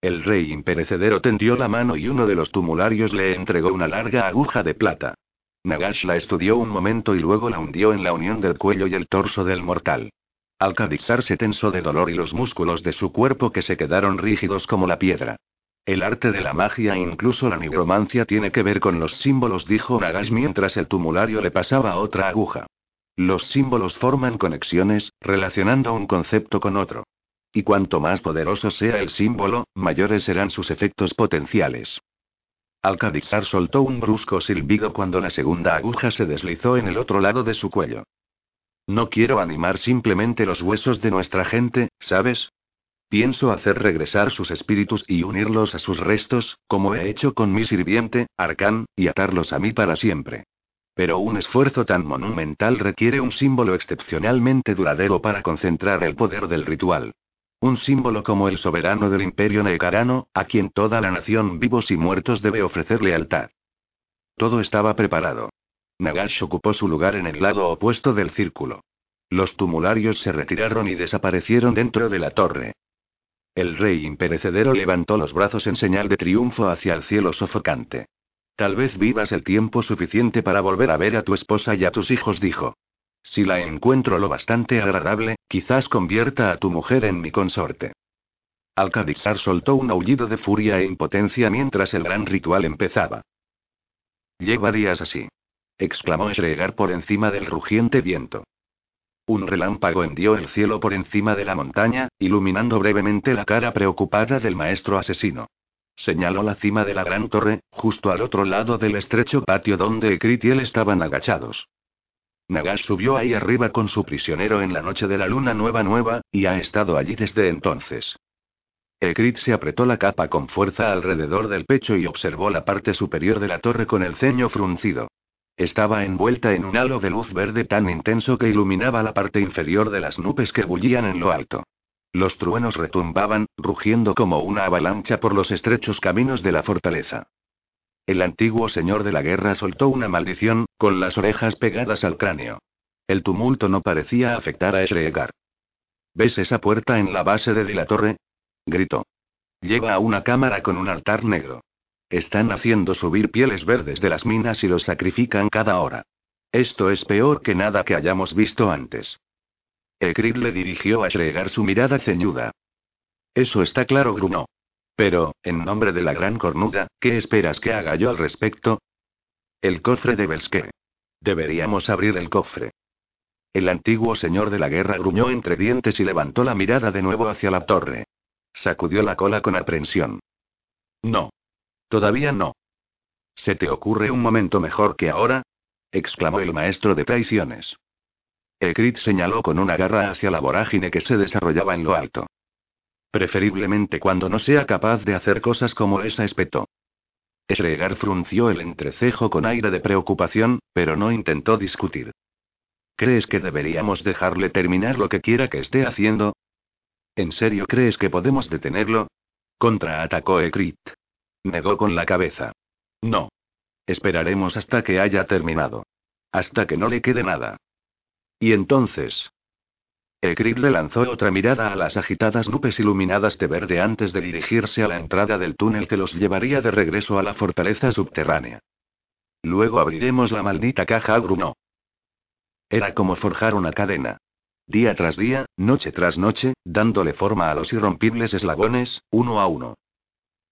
El rey imperecedero tendió la mano y uno de los tumularios le entregó una larga aguja de plata. Nagash la estudió un momento y luego la hundió en la unión del cuello y el torso del mortal. Al se tensó de dolor y los músculos de su cuerpo que se quedaron rígidos como la piedra. El arte de la magia e incluso la nigromancia tiene que ver con los símbolos, dijo Nagash mientras el tumulario le pasaba otra aguja. Los símbolos forman conexiones, relacionando un concepto con otro. Y cuanto más poderoso sea el símbolo, mayores serán sus efectos potenciales. Alcadizar soltó un brusco silbido cuando la segunda aguja se deslizó en el otro lado de su cuello. No quiero animar simplemente los huesos de nuestra gente, ¿sabes? Pienso hacer regresar sus espíritus y unirlos a sus restos, como he hecho con mi sirviente, Arcán, y atarlos a mí para siempre. Pero un esfuerzo tan monumental requiere un símbolo excepcionalmente duradero para concentrar el poder del ritual. Un símbolo como el soberano del imperio necarano, a quien toda la nación vivos y muertos debe ofrecer lealtad. Todo estaba preparado. Nagash ocupó su lugar en el lado opuesto del círculo. Los tumularios se retiraron y desaparecieron dentro de la torre. El rey imperecedero levantó los brazos en señal de triunfo hacia el cielo sofocante. Tal vez vivas el tiempo suficiente para volver a ver a tu esposa y a tus hijos, dijo. Si la encuentro lo bastante agradable, quizás convierta a tu mujer en mi consorte. Alcadizar soltó un aullido de furia e impotencia mientras el gran ritual empezaba. Lleva días así exclamó Shregar por encima del rugiente viento. Un relámpago hendió el cielo por encima de la montaña, iluminando brevemente la cara preocupada del maestro asesino. Señaló la cima de la gran torre, justo al otro lado del estrecho patio donde Ekrit y él estaban agachados. Nagash subió ahí arriba con su prisionero en la noche de la luna nueva nueva, y ha estado allí desde entonces. Ekrit se apretó la capa con fuerza alrededor del pecho y observó la parte superior de la torre con el ceño fruncido. Estaba envuelta en un halo de luz verde tan intenso que iluminaba la parte inferior de las nubes que bullían en lo alto. Los truenos retumbaban, rugiendo como una avalancha por los estrechos caminos de la fortaleza. El antiguo señor de la guerra soltó una maldición, con las orejas pegadas al cráneo. El tumulto no parecía afectar a Shregar. ¿Ves esa puerta en la base de la torre? gritó. Lleva a una cámara con un altar negro. Están haciendo subir pieles verdes de las minas y los sacrifican cada hora. Esto es peor que nada que hayamos visto antes. Ekrid le dirigió a Shregar su mirada ceñuda. Eso está claro, grunó. Pero, en nombre de la gran cornuda, ¿qué esperas que haga yo al respecto? El cofre de Belske. Deberíamos abrir el cofre. El antiguo señor de la guerra gruñó entre dientes y levantó la mirada de nuevo hacia la torre. Sacudió la cola con aprensión. No. Todavía no. ¿Se te ocurre un momento mejor que ahora? exclamó el maestro de traiciones. Ekrit señaló con una garra hacia la vorágine que se desarrollaba en lo alto. Preferiblemente cuando no sea capaz de hacer cosas como esa, espetó. Esregar frunció el entrecejo con aire de preocupación, pero no intentó discutir. ¿Crees que deberíamos dejarle terminar lo que quiera que esté haciendo? ¿En serio crees que podemos detenerlo? Contraatacó Ekrit. Negó con la cabeza. No. Esperaremos hasta que haya terminado. Hasta que no le quede nada. Y entonces. Ekrid le lanzó otra mirada a las agitadas nubes iluminadas de verde antes de dirigirse a la entrada del túnel que los llevaría de regreso a la fortaleza subterránea. Luego abriremos la maldita caja, grunó. Era como forjar una cadena. Día tras día, noche tras noche, dándole forma a los irrompibles eslabones, uno a uno.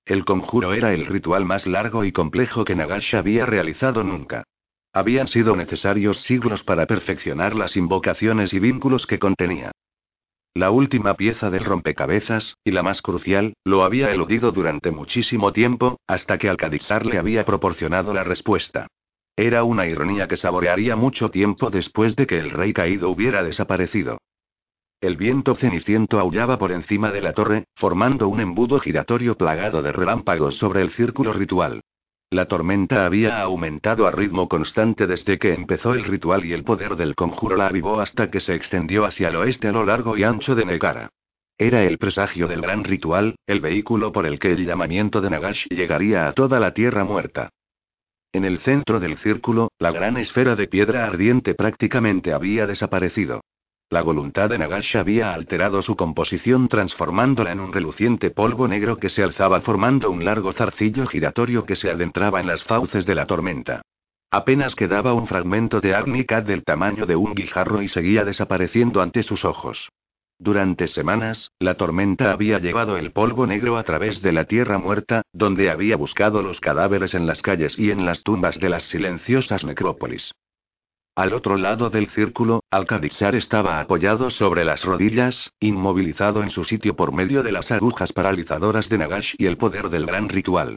El conjuro era el ritual más largo y complejo que Nagash había realizado nunca. Habían sido necesarios siglos para perfeccionar las invocaciones y vínculos que contenía. La última pieza del rompecabezas, y la más crucial, lo había eludido durante muchísimo tiempo, hasta que Alcadizar le había proporcionado la respuesta. Era una ironía que saborearía mucho tiempo después de que el rey caído hubiera desaparecido. El viento ceniciento aullaba por encima de la torre, formando un embudo giratorio plagado de relámpagos sobre el círculo ritual. La tormenta había aumentado a ritmo constante desde que empezó el ritual y el poder del conjuro la avivó hasta que se extendió hacia el oeste a lo largo y ancho de Negara. Era el presagio del gran ritual, el vehículo por el que el llamamiento de Nagash llegaría a toda la tierra muerta. En el centro del círculo, la gran esfera de piedra ardiente prácticamente había desaparecido. La voluntad de Nagash había alterado su composición transformándola en un reluciente polvo negro que se alzaba formando un largo zarcillo giratorio que se adentraba en las fauces de la tormenta. Apenas quedaba un fragmento de Agnicat del tamaño de un guijarro y seguía desapareciendo ante sus ojos. Durante semanas, la tormenta había llevado el polvo negro a través de la tierra muerta, donde había buscado los cadáveres en las calles y en las tumbas de las silenciosas necrópolis. Al otro lado del círculo, Alcadixar estaba apoyado sobre las rodillas, inmovilizado en su sitio por medio de las agujas paralizadoras de Nagash y el poder del gran ritual.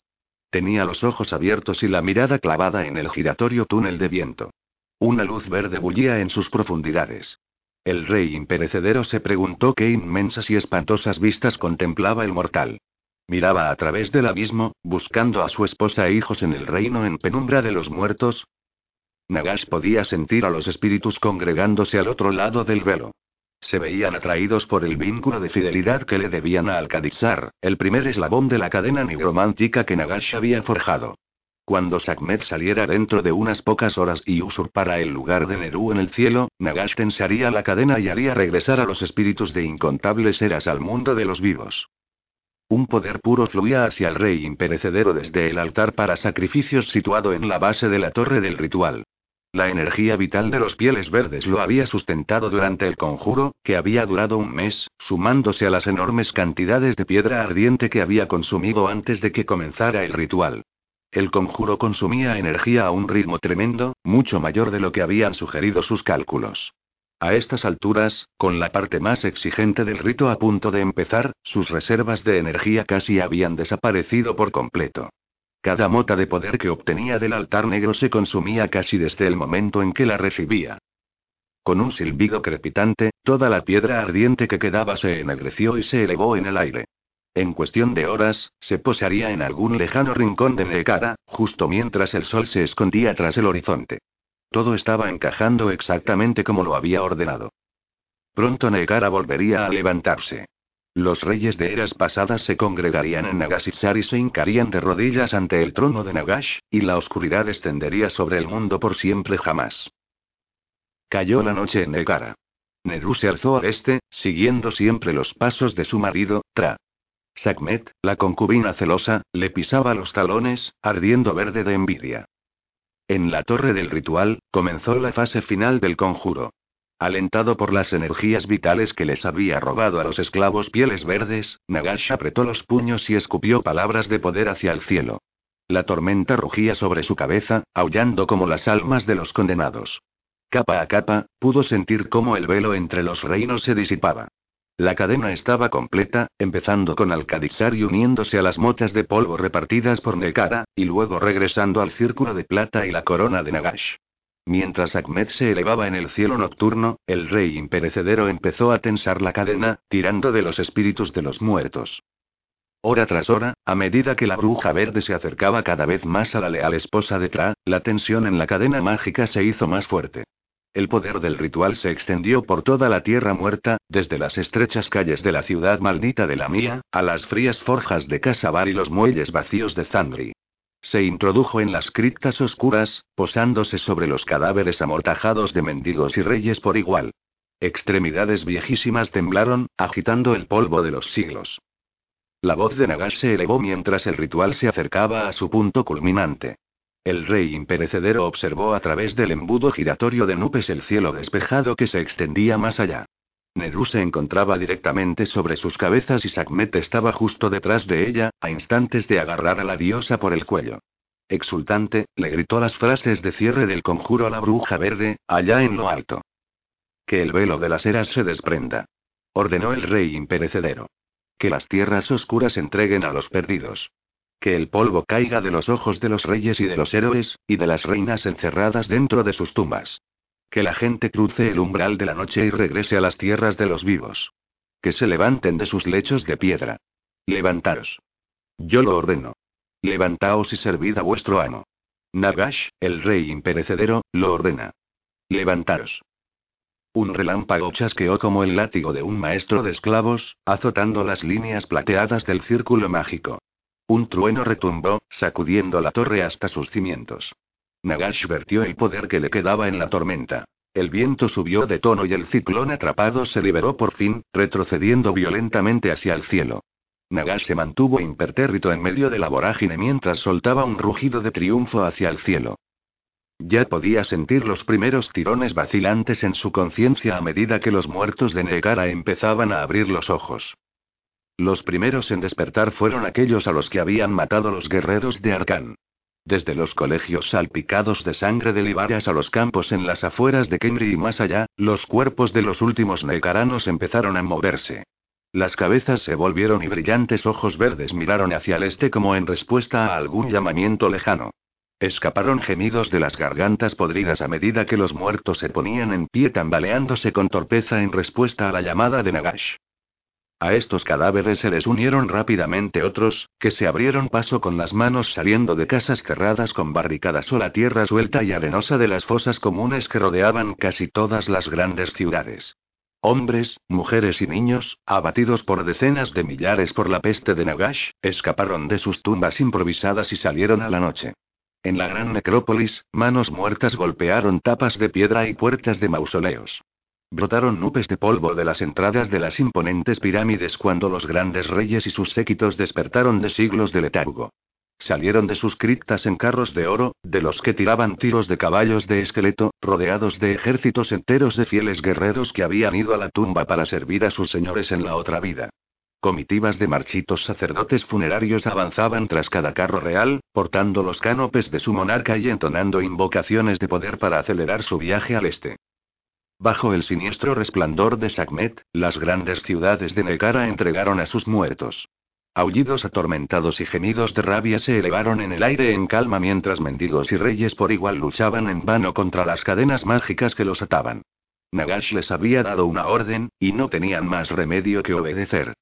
Tenía los ojos abiertos y la mirada clavada en el giratorio túnel de viento. Una luz verde bullía en sus profundidades. El rey imperecedero se preguntó qué inmensas y espantosas vistas contemplaba el mortal. Miraba a través del abismo, buscando a su esposa e hijos en el reino en penumbra de los muertos, Nagash podía sentir a los espíritus congregándose al otro lado del velo. Se veían atraídos por el vínculo de fidelidad que le debían a Alcadizar, el primer eslabón de la cadena nigromántica que Nagash había forjado. Cuando Sakmet saliera dentro de unas pocas horas y usurpara el lugar de Nerú en el cielo, Nagash tensaría la cadena y haría regresar a los espíritus de incontables eras al mundo de los vivos. Un poder puro fluía hacia el rey imperecedero desde el altar para sacrificios situado en la base de la torre del ritual. La energía vital de los pieles verdes lo había sustentado durante el conjuro, que había durado un mes, sumándose a las enormes cantidades de piedra ardiente que había consumido antes de que comenzara el ritual. El conjuro consumía energía a un ritmo tremendo, mucho mayor de lo que habían sugerido sus cálculos. A estas alturas, con la parte más exigente del rito a punto de empezar, sus reservas de energía casi habían desaparecido por completo. Cada mota de poder que obtenía del altar negro se consumía casi desde el momento en que la recibía. Con un silbido crepitante, toda la piedra ardiente que quedaba se ennegreció y se elevó en el aire. En cuestión de horas, se posaría en algún lejano rincón de Nekara, justo mientras el sol se escondía tras el horizonte. Todo estaba encajando exactamente como lo había ordenado. Pronto Nekara volvería a levantarse. Los reyes de eras pasadas se congregarían en Nagasisar y se hincarían de rodillas ante el trono de Nagash, y la oscuridad descendería sobre el mundo por siempre jamás. Cayó la noche en Negara. Neru se alzó al este, siguiendo siempre los pasos de su marido, Tra. Sakmet, la concubina celosa, le pisaba los talones, ardiendo verde de envidia. En la torre del ritual, comenzó la fase final del conjuro. Alentado por las energías vitales que les había robado a los esclavos pieles verdes, Nagash apretó los puños y escupió palabras de poder hacia el cielo. La tormenta rugía sobre su cabeza, aullando como las almas de los condenados. Capa a capa, pudo sentir cómo el velo entre los reinos se disipaba. La cadena estaba completa, empezando con Alcadizar y uniéndose a las motas de polvo repartidas por Nekara, y luego regresando al círculo de plata y la corona de Nagash. Mientras Ahmed se elevaba en el cielo nocturno, el rey imperecedero empezó a tensar la cadena, tirando de los espíritus de los muertos. Hora tras hora, a medida que la bruja verde se acercaba cada vez más a la leal esposa de Tra, la tensión en la cadena mágica se hizo más fuerte. El poder del ritual se extendió por toda la tierra muerta, desde las estrechas calles de la ciudad maldita de la Mía, a las frías forjas de Casabar y los muelles vacíos de Zandri. Se introdujo en las criptas oscuras, posándose sobre los cadáveres amortajados de mendigos y reyes por igual. Extremidades viejísimas temblaron, agitando el polvo de los siglos. La voz de Nagash se elevó mientras el ritual se acercaba a su punto culminante. El rey imperecedero observó a través del embudo giratorio de nubes el cielo despejado que se extendía más allá. Neru se encontraba directamente sobre sus cabezas y Sakmet estaba justo detrás de ella, a instantes de agarrar a la diosa por el cuello. Exultante, le gritó las frases de cierre del conjuro a la bruja verde, allá en lo alto. Que el velo de las eras se desprenda. Ordenó el rey imperecedero. Que las tierras oscuras entreguen a los perdidos. Que el polvo caiga de los ojos de los reyes y de los héroes, y de las reinas encerradas dentro de sus tumbas. Que la gente cruce el umbral de la noche y regrese a las tierras de los vivos. Que se levanten de sus lechos de piedra. Levantaros. Yo lo ordeno. Levantaos y servid a vuestro amo. Nagash, el rey imperecedero, lo ordena. Levantaros. Un relámpago chasqueó como el látigo de un maestro de esclavos, azotando las líneas plateadas del círculo mágico. Un trueno retumbó, sacudiendo la torre hasta sus cimientos. Nagash vertió el poder que le quedaba en la tormenta. El viento subió de tono y el ciclón atrapado se liberó por fin, retrocediendo violentamente hacia el cielo. Nagash se mantuvo impertérrito en medio de la vorágine mientras soltaba un rugido de triunfo hacia el cielo. Ya podía sentir los primeros tirones vacilantes en su conciencia a medida que los muertos de Negara empezaban a abrir los ojos. Los primeros en despertar fueron aquellos a los que habían matado los guerreros de Arkan. Desde los colegios salpicados de sangre de Libarias a los campos en las afueras de Kemri y más allá, los cuerpos de los últimos negaranos empezaron a moverse. Las cabezas se volvieron y brillantes ojos verdes miraron hacia el este como en respuesta a algún llamamiento lejano. Escaparon gemidos de las gargantas podridas a medida que los muertos se ponían en pie tambaleándose con torpeza en respuesta a la llamada de Nagash. A estos cadáveres se les unieron rápidamente otros, que se abrieron paso con las manos saliendo de casas cerradas con barricadas o la tierra suelta y arenosa de las fosas comunes que rodeaban casi todas las grandes ciudades. Hombres, mujeres y niños, abatidos por decenas de millares por la peste de Nagash, escaparon de sus tumbas improvisadas y salieron a la noche. En la gran necrópolis, manos muertas golpearon tapas de piedra y puertas de mausoleos. Brotaron nubes de polvo de las entradas de las imponentes pirámides cuando los grandes reyes y sus séquitos despertaron de siglos de letargo. Salieron de sus criptas en carros de oro, de los que tiraban tiros de caballos de esqueleto, rodeados de ejércitos enteros de fieles guerreros que habían ido a la tumba para servir a sus señores en la otra vida. Comitivas de marchitos sacerdotes funerarios avanzaban tras cada carro real, portando los cánopes de su monarca y entonando invocaciones de poder para acelerar su viaje al este. Bajo el siniestro resplandor de Sakmet, las grandes ciudades de Negara entregaron a sus muertos. Aullidos atormentados y gemidos de rabia se elevaron en el aire en calma mientras mendigos y reyes por igual luchaban en vano contra las cadenas mágicas que los ataban. Nagash les había dado una orden, y no tenían más remedio que obedecer.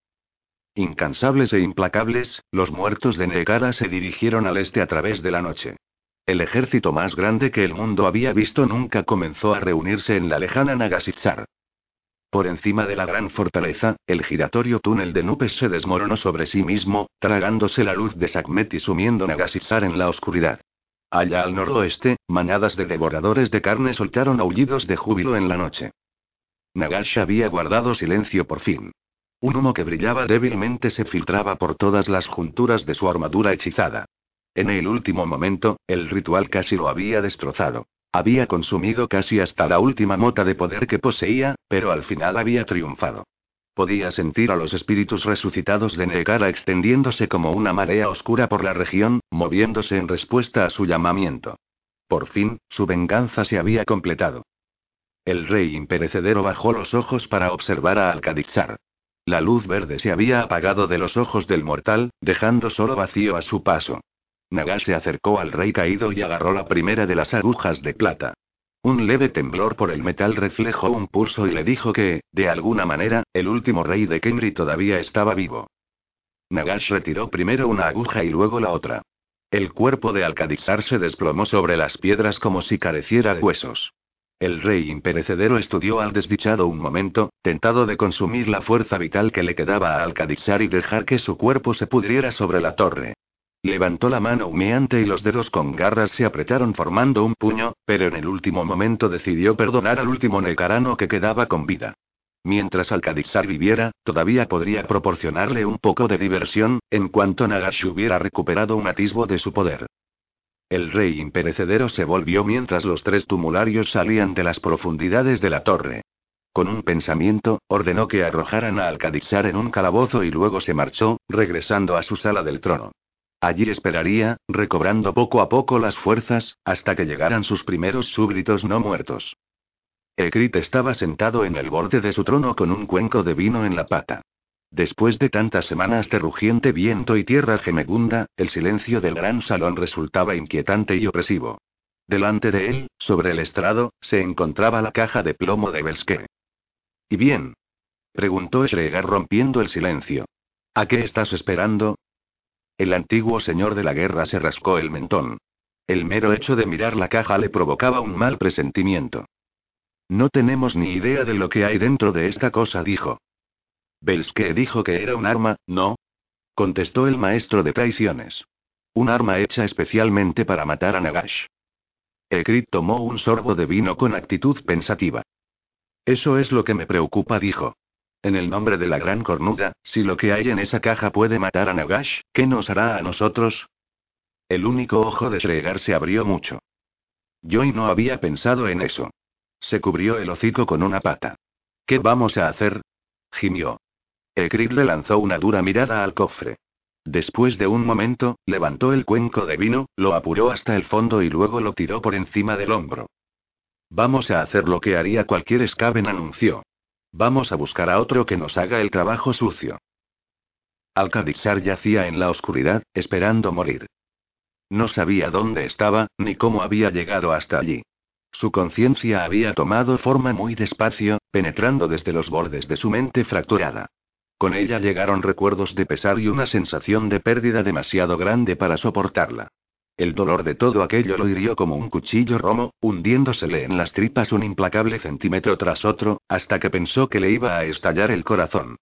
Incansables e implacables, los muertos de Negara se dirigieron al este a través de la noche. El ejército más grande que el mundo había visto nunca comenzó a reunirse en la lejana Nagasitsar. Por encima de la gran fortaleza, el giratorio túnel de nubes se desmoronó sobre sí mismo, tragándose la luz de Sakmet y sumiendo Nagasitsar en la oscuridad. Allá al noroeste, manadas de devoradores de carne soltaron aullidos de júbilo en la noche. Nagash había guardado silencio por fin. Un humo que brillaba débilmente se filtraba por todas las junturas de su armadura hechizada. En el último momento, el ritual casi lo había destrozado. Había consumido casi hasta la última mota de poder que poseía, pero al final había triunfado. Podía sentir a los espíritus resucitados de Negara extendiéndose como una marea oscura por la región, moviéndose en respuesta a su llamamiento. Por fin, su venganza se había completado. El rey imperecedero bajó los ojos para observar a Alcadixar. La luz verde se había apagado de los ojos del mortal, dejando solo vacío a su paso. Naga se acercó al rey caído y agarró la primera de las agujas de plata. Un leve temblor por el metal reflejó un pulso y le dijo que, de alguna manera, el último rey de Kenry todavía estaba vivo. Nagash retiró primero una aguja y luego la otra. El cuerpo de Alcadizar se desplomó sobre las piedras como si careciera de huesos. El rey imperecedero estudió al desdichado un momento, tentado de consumir la fuerza vital que le quedaba a Alcadizar y dejar que su cuerpo se pudriera sobre la torre. Levantó la mano humeante y los dedos con garras se apretaron formando un puño, pero en el último momento decidió perdonar al último necarano que quedaba con vida. Mientras Alcadixar viviera, todavía podría proporcionarle un poco de diversión, en cuanto Nagash hubiera recuperado un atisbo de su poder. El rey imperecedero se volvió mientras los tres tumularios salían de las profundidades de la torre. Con un pensamiento, ordenó que arrojaran a Alcadixar en un calabozo y luego se marchó, regresando a su sala del trono. Allí esperaría, recobrando poco a poco las fuerzas, hasta que llegaran sus primeros súbditos no muertos. Ekrit estaba sentado en el borde de su trono con un cuenco de vino en la pata. Después de tantas semanas de rugiente viento y tierra gemegunda, el silencio del gran salón resultaba inquietante y opresivo. Delante de él, sobre el estrado, se encontraba la caja de plomo de Belske. ¿Y bien? preguntó Schregar rompiendo el silencio. ¿A qué estás esperando? El antiguo señor de la guerra se rascó el mentón. El mero hecho de mirar la caja le provocaba un mal presentimiento. No tenemos ni idea de lo que hay dentro de esta cosa, dijo. Belske dijo que era un arma, ¿no? Contestó el maestro de traiciones. Un arma hecha especialmente para matar a Nagash. Ekrit tomó un sorbo de vino con actitud pensativa. Eso es lo que me preocupa, dijo. En el nombre de la gran cornuda, si lo que hay en esa caja puede matar a Nagash, ¿qué nos hará a nosotros? El único ojo de Shregar se abrió mucho. Joy no había pensado en eso. Se cubrió el hocico con una pata. ¿Qué vamos a hacer? gimió. Ekrit le lanzó una dura mirada al cofre. Después de un momento, levantó el cuenco de vino, lo apuró hasta el fondo y luego lo tiró por encima del hombro. Vamos a hacer lo que haría cualquier Skaven, anunció. Vamos a buscar a otro que nos haga el trabajo sucio. Alcadixar yacía en la oscuridad, esperando morir. No sabía dónde estaba, ni cómo había llegado hasta allí. Su conciencia había tomado forma muy despacio, penetrando desde los bordes de su mente fracturada. Con ella llegaron recuerdos de pesar y una sensación de pérdida demasiado grande para soportarla. El dolor de todo aquello lo hirió como un cuchillo romo, hundiéndosele en las tripas un implacable centímetro tras otro, hasta que pensó que le iba a estallar el corazón.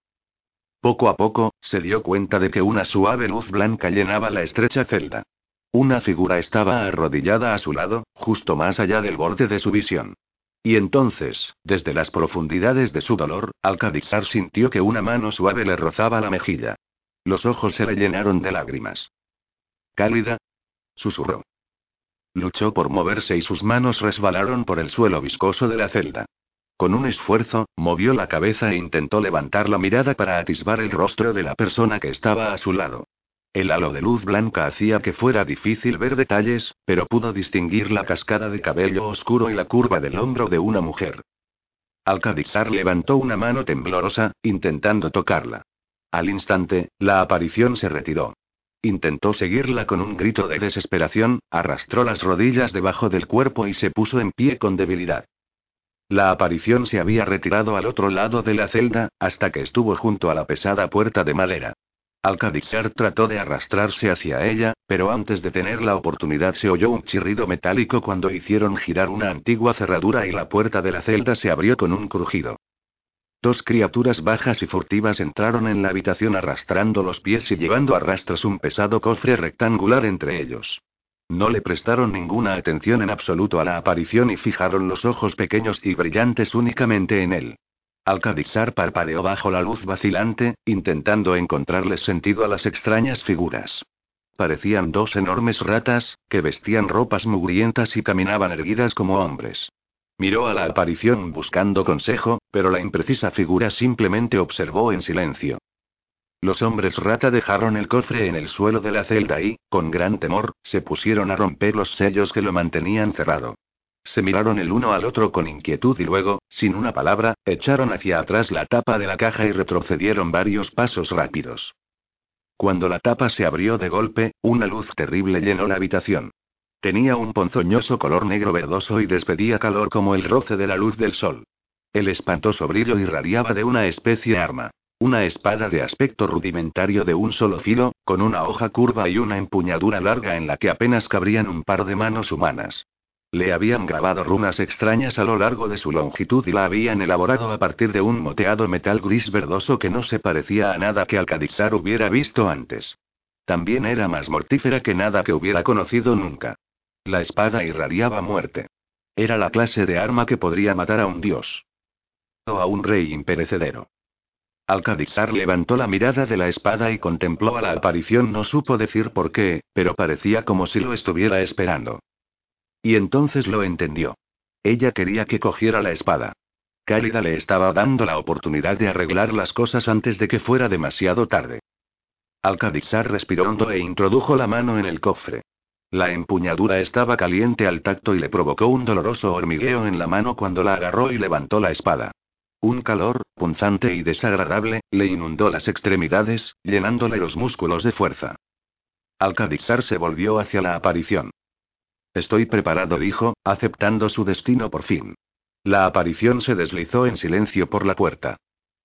Poco a poco, se dio cuenta de que una suave luz blanca llenaba la estrecha celda. Una figura estaba arrodillada a su lado, justo más allá del borde de su visión. Y entonces, desde las profundidades de su dolor, Alcadixar sintió que una mano suave le rozaba la mejilla. Los ojos se le llenaron de lágrimas. Cálida, susurró. Luchó por moverse y sus manos resbalaron por el suelo viscoso de la celda. Con un esfuerzo, movió la cabeza e intentó levantar la mirada para atisbar el rostro de la persona que estaba a su lado. El halo de luz blanca hacía que fuera difícil ver detalles, pero pudo distinguir la cascada de cabello oscuro y la curva del hombro de una mujer. Alcadizar levantó una mano temblorosa, intentando tocarla. Al instante, la aparición se retiró. Intentó seguirla con un grito de desesperación, arrastró las rodillas debajo del cuerpo y se puso en pie con debilidad. La aparición se había retirado al otro lado de la celda, hasta que estuvo junto a la pesada puerta de madera. Alcadixar trató de arrastrarse hacia ella, pero antes de tener la oportunidad se oyó un chirrido metálico cuando hicieron girar una antigua cerradura y la puerta de la celda se abrió con un crujido. Dos criaturas bajas y furtivas entraron en la habitación arrastrando los pies y llevando a rastros un pesado cofre rectangular entre ellos. No le prestaron ninguna atención en absoluto a la aparición y fijaron los ojos pequeños y brillantes únicamente en él. Alcadixar parpadeó bajo la luz vacilante, intentando encontrarles sentido a las extrañas figuras. Parecían dos enormes ratas, que vestían ropas mugrientas y caminaban erguidas como hombres. Miró a la aparición buscando consejo, pero la imprecisa figura simplemente observó en silencio. Los hombres rata dejaron el cofre en el suelo de la celda y, con gran temor, se pusieron a romper los sellos que lo mantenían cerrado. Se miraron el uno al otro con inquietud y luego, sin una palabra, echaron hacia atrás la tapa de la caja y retrocedieron varios pasos rápidos. Cuando la tapa se abrió de golpe, una luz terrible llenó la habitación. Tenía un ponzoñoso color negro verdoso y despedía calor como el roce de la luz del sol. El espantoso brillo irradiaba de una especie de arma. Una espada de aspecto rudimentario de un solo filo, con una hoja curva y una empuñadura larga en la que apenas cabrían un par de manos humanas. Le habían grabado runas extrañas a lo largo de su longitud y la habían elaborado a partir de un moteado metal gris verdoso que no se parecía a nada que Alcadixar hubiera visto antes. También era más mortífera que nada que hubiera conocido nunca. La espada irradiaba muerte. Era la clase de arma que podría matar a un dios. O a un rey imperecedero. Alcadizar levantó la mirada de la espada y contempló a la aparición. No supo decir por qué, pero parecía como si lo estuviera esperando. Y entonces lo entendió. Ella quería que cogiera la espada. Cálida le estaba dando la oportunidad de arreglar las cosas antes de que fuera demasiado tarde. Alcadizar respiró hondo e introdujo la mano en el cofre. La empuñadura estaba caliente al tacto y le provocó un doloroso hormigueo en la mano cuando la agarró y levantó la espada. Un calor, punzante y desagradable, le inundó las extremidades, llenándole los músculos de fuerza. Alcadixar se volvió hacia la aparición. Estoy preparado, dijo, aceptando su destino por fin. La aparición se deslizó en silencio por la puerta.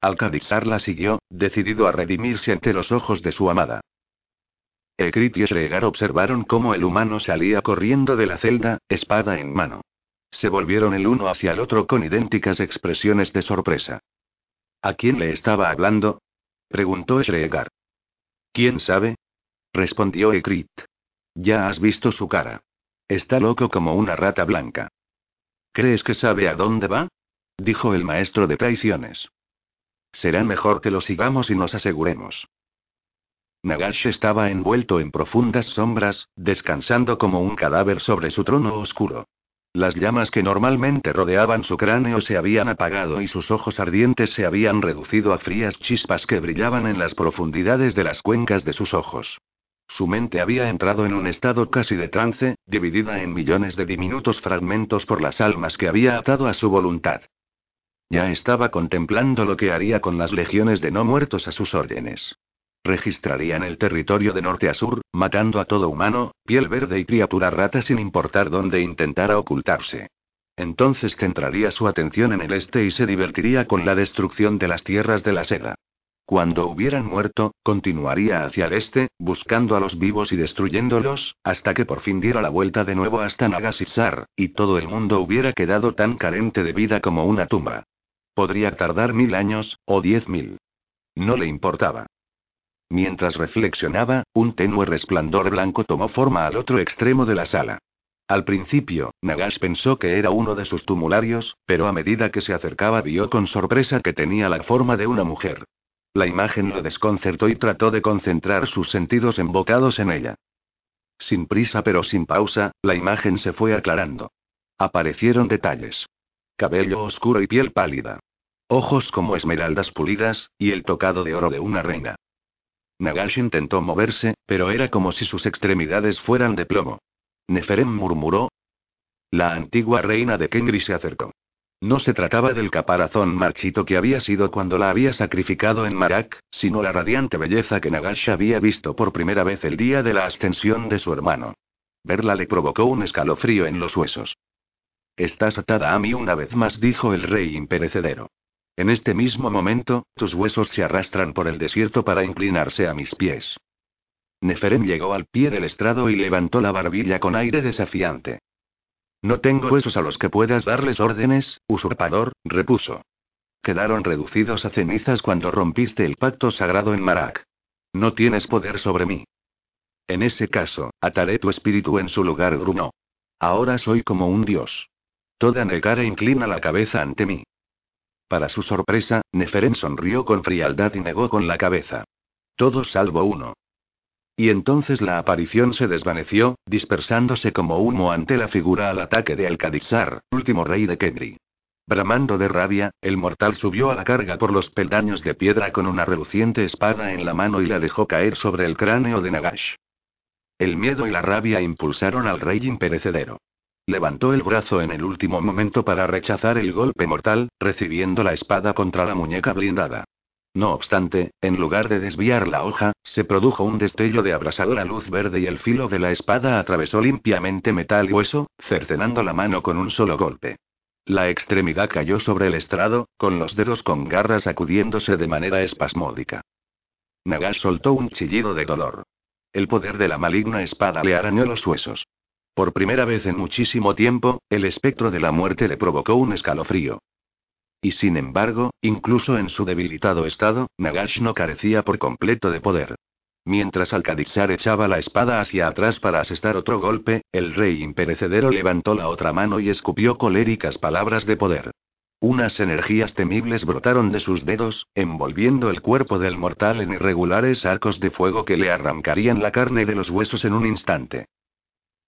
Alcadixar la siguió, decidido a redimirse ante los ojos de su amada. Ekrit y Shregar observaron cómo el humano salía corriendo de la celda, espada en mano. Se volvieron el uno hacia el otro con idénticas expresiones de sorpresa. ¿A quién le estaba hablando? preguntó Shregar. ¿Quién sabe? respondió Ekrit. Ya has visto su cara. Está loco como una rata blanca. ¿Crees que sabe a dónde va? dijo el maestro de traiciones. Será mejor que lo sigamos y nos aseguremos. Nagash estaba envuelto en profundas sombras, descansando como un cadáver sobre su trono oscuro. Las llamas que normalmente rodeaban su cráneo se habían apagado y sus ojos ardientes se habían reducido a frías chispas que brillaban en las profundidades de las cuencas de sus ojos. Su mente había entrado en un estado casi de trance, dividida en millones de diminutos fragmentos por las almas que había atado a su voluntad. Ya estaba contemplando lo que haría con las legiones de no muertos a sus órdenes. Registrarían el territorio de norte a sur, matando a todo humano, piel verde y criatura rata sin importar dónde intentara ocultarse. Entonces centraría su atención en el este y se divertiría con la destrucción de las tierras de la seda. Cuando hubieran muerto, continuaría hacia el este, buscando a los vivos y destruyéndolos, hasta que por fin diera la vuelta de nuevo hasta Nagasisar, y todo el mundo hubiera quedado tan carente de vida como una tumba. Podría tardar mil años, o diez mil. No le importaba. Mientras reflexionaba, un tenue resplandor blanco tomó forma al otro extremo de la sala. Al principio, Nagash pensó que era uno de sus tumularios, pero a medida que se acercaba vio con sorpresa que tenía la forma de una mujer. La imagen lo desconcertó y trató de concentrar sus sentidos embocados en ella. Sin prisa pero sin pausa, la imagen se fue aclarando. Aparecieron detalles. Cabello oscuro y piel pálida. Ojos como esmeraldas pulidas, y el tocado de oro de una reina. Nagash intentó moverse, pero era como si sus extremidades fueran de plomo. Neferem murmuró. La antigua reina de Kengri se acercó. No se trataba del caparazón marchito que había sido cuando la había sacrificado en Marak, sino la radiante belleza que Nagash había visto por primera vez el día de la ascensión de su hermano. Verla le provocó un escalofrío en los huesos. Estás atada a mí una vez más, dijo el rey imperecedero. En este mismo momento, tus huesos se arrastran por el desierto para inclinarse a mis pies. Neferem llegó al pie del estrado y levantó la barbilla con aire desafiante. No tengo huesos a los que puedas darles órdenes, usurpador, repuso. Quedaron reducidos a cenizas cuando rompiste el pacto sagrado en Marak. No tienes poder sobre mí. En ese caso, ataré tu espíritu en su lugar, grunó. Ahora soy como un dios. Toda Negara inclina la cabeza ante mí. Para su sorpresa, Neferen sonrió con frialdad y negó con la cabeza. Todos salvo uno. Y entonces la aparición se desvaneció, dispersándose como humo ante la figura al ataque de Alcadizar, último rey de Kendri. Bramando de rabia, el mortal subió a la carga por los peldaños de piedra con una reluciente espada en la mano y la dejó caer sobre el cráneo de Nagash. El miedo y la rabia impulsaron al rey imperecedero. Levantó el brazo en el último momento para rechazar el golpe mortal, recibiendo la espada contra la muñeca blindada. No obstante, en lugar de desviar la hoja, se produjo un destello de abrasadora luz verde y el filo de la espada atravesó limpiamente metal y hueso, cercenando la mano con un solo golpe. La extremidad cayó sobre el estrado, con los dedos con garras sacudiéndose de manera espasmódica. Nagas soltó un chillido de dolor. El poder de la maligna espada le arañó los huesos. Por primera vez en muchísimo tiempo, el espectro de la muerte le provocó un escalofrío. Y sin embargo, incluso en su debilitado estado, Nagash no carecía por completo de poder. Mientras Alcadizar echaba la espada hacia atrás para asestar otro golpe, el rey imperecedero levantó la otra mano y escupió coléricas palabras de poder. Unas energías temibles brotaron de sus dedos, envolviendo el cuerpo del mortal en irregulares arcos de fuego que le arrancarían la carne de los huesos en un instante.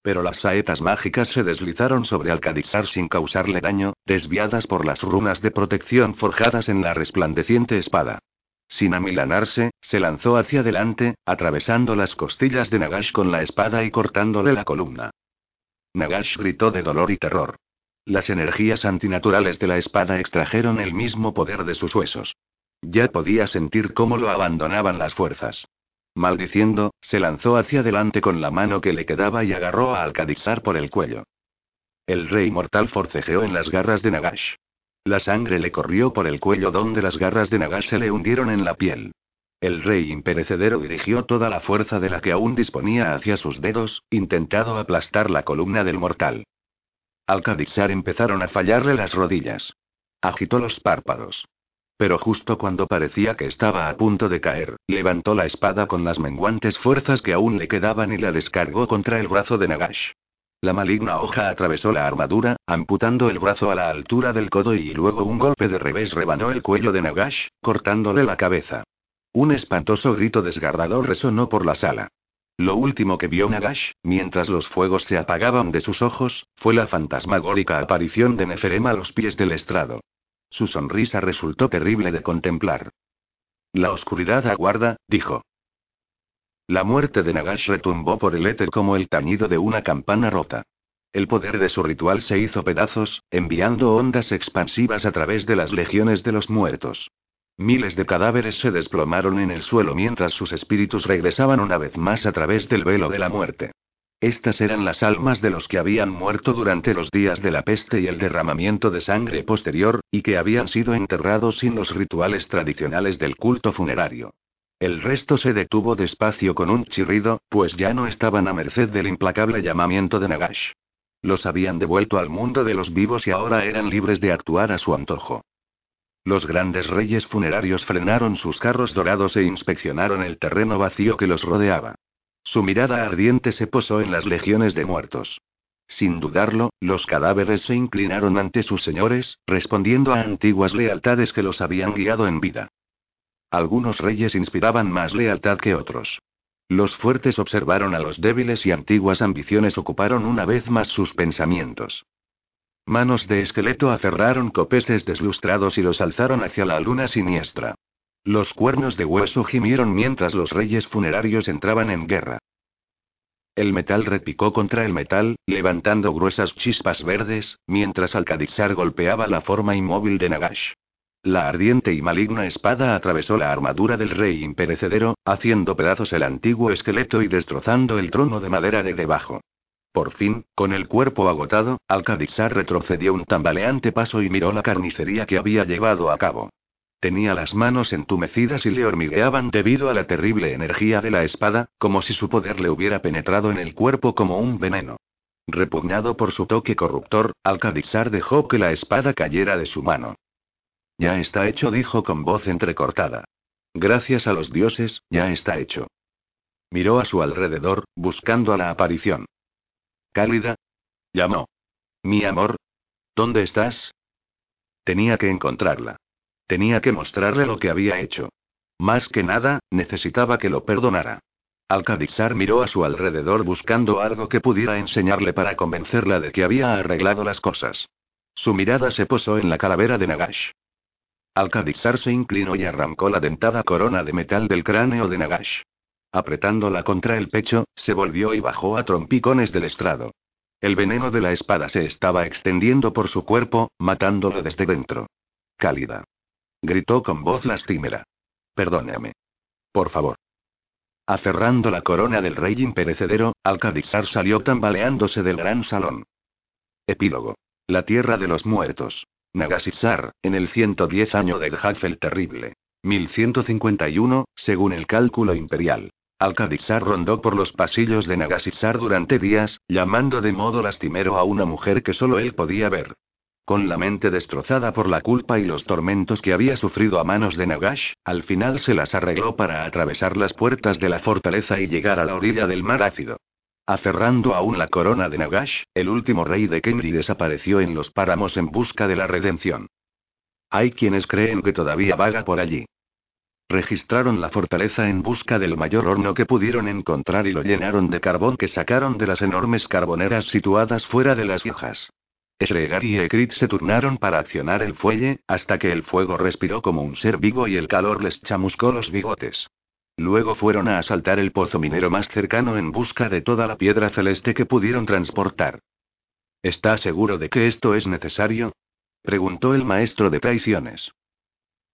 Pero las saetas mágicas se deslizaron sobre Alcadizar sin causarle daño, desviadas por las runas de protección forjadas en la resplandeciente espada. Sin amilanarse, se lanzó hacia adelante, atravesando las costillas de Nagash con la espada y cortándole la columna. Nagash gritó de dolor y terror. Las energías antinaturales de la espada extrajeron el mismo poder de sus huesos. Ya podía sentir cómo lo abandonaban las fuerzas. Maldiciendo, se lanzó hacia adelante con la mano que le quedaba y agarró a Alcadizar por el cuello. El rey mortal forcejeó en las garras de Nagash. La sangre le corrió por el cuello donde las garras de Nagash se le hundieron en la piel. El rey imperecedero dirigió toda la fuerza de la que aún disponía hacia sus dedos, intentando aplastar la columna del mortal. Al Cadixar empezaron a fallarle las rodillas. Agitó los párpados. Pero justo cuando parecía que estaba a punto de caer, levantó la espada con las menguantes fuerzas que aún le quedaban y la descargó contra el brazo de Nagash. La maligna hoja atravesó la armadura, amputando el brazo a la altura del codo y luego un golpe de revés rebanó el cuello de Nagash, cortándole la cabeza. Un espantoso grito desgarrador resonó por la sala. Lo último que vio Nagash, mientras los fuegos se apagaban de sus ojos, fue la fantasmagórica aparición de Neferem a los pies del estrado. Su sonrisa resultó terrible de contemplar. La oscuridad aguarda, dijo. La muerte de Nagash retumbó por el éter como el tañido de una campana rota. El poder de su ritual se hizo pedazos, enviando ondas expansivas a través de las legiones de los muertos. Miles de cadáveres se desplomaron en el suelo mientras sus espíritus regresaban una vez más a través del velo de la muerte. Estas eran las almas de los que habían muerto durante los días de la peste y el derramamiento de sangre posterior, y que habían sido enterrados sin los rituales tradicionales del culto funerario. El resto se detuvo despacio con un chirrido, pues ya no estaban a merced del implacable llamamiento de Nagash. Los habían devuelto al mundo de los vivos y ahora eran libres de actuar a su antojo. Los grandes reyes funerarios frenaron sus carros dorados e inspeccionaron el terreno vacío que los rodeaba. Su mirada ardiente se posó en las legiones de muertos. Sin dudarlo, los cadáveres se inclinaron ante sus señores, respondiendo a antiguas lealtades que los habían guiado en vida. Algunos reyes inspiraban más lealtad que otros. Los fuertes observaron a los débiles y antiguas ambiciones ocuparon una vez más sus pensamientos. Manos de esqueleto aferraron copeses deslustrados y los alzaron hacia la luna siniestra. Los cuernos de hueso gimieron mientras los reyes funerarios entraban en guerra. El metal repicó contra el metal, levantando gruesas chispas verdes, mientras Alcadizar golpeaba la forma inmóvil de Nagash. La ardiente y maligna espada atravesó la armadura del rey imperecedero, haciendo pedazos el antiguo esqueleto y destrozando el trono de madera de debajo. Por fin, con el cuerpo agotado, Alcadixar retrocedió un tambaleante paso y miró la carnicería que había llevado a cabo. Tenía las manos entumecidas y le hormigueaban debido a la terrible energía de la espada, como si su poder le hubiera penetrado en el cuerpo como un veneno. Repugnado por su toque corruptor, Alcadixar dejó que la espada cayera de su mano. Ya está hecho, dijo con voz entrecortada. Gracias a los dioses, ya está hecho. Miró a su alrededor, buscando a la aparición. Cálida. Llamó. Mi amor. ¿Dónde estás? Tenía que encontrarla. Tenía que mostrarle lo que había hecho. Más que nada, necesitaba que lo perdonara. Alcadixar miró a su alrededor buscando algo que pudiera enseñarle para convencerla de que había arreglado las cosas. Su mirada se posó en la calavera de Nagash. Alcadixar se inclinó y arrancó la dentada corona de metal del cráneo de Nagash. Apretándola contra el pecho, se volvió y bajó a trompicones del estrado. El veneno de la espada se estaba extendiendo por su cuerpo, matándolo desde dentro. Cálida. Gritó con voz lastimera. Perdóname. Por favor. Aferrando la corona del rey imperecedero, Alcadixar salió tambaleándose del gran salón. Epílogo. La tierra de los muertos. Nagasisar, en el 110 año del Hagfel terrible. 1151, según el cálculo imperial. Alcadixar rondó por los pasillos de Nagasisar durante días, llamando de modo lastimero a una mujer que solo él podía ver. Con la mente destrozada por la culpa y los tormentos que había sufrido a manos de Nagash, al final se las arregló para atravesar las puertas de la fortaleza y llegar a la orilla del mar ácido. Aferrando aún la corona de Nagash, el último rey de Kemri desapareció en los páramos en busca de la redención. Hay quienes creen que todavía vaga por allí. Registraron la fortaleza en busca del mayor horno que pudieron encontrar y lo llenaron de carbón que sacaron de las enormes carboneras situadas fuera de las hijas. Esregar y Ekrit se turnaron para accionar el fuelle, hasta que el fuego respiró como un ser vivo y el calor les chamuscó los bigotes. Luego fueron a asaltar el pozo minero más cercano en busca de toda la piedra celeste que pudieron transportar. ¿Está seguro de que esto es necesario? preguntó el maestro de traiciones.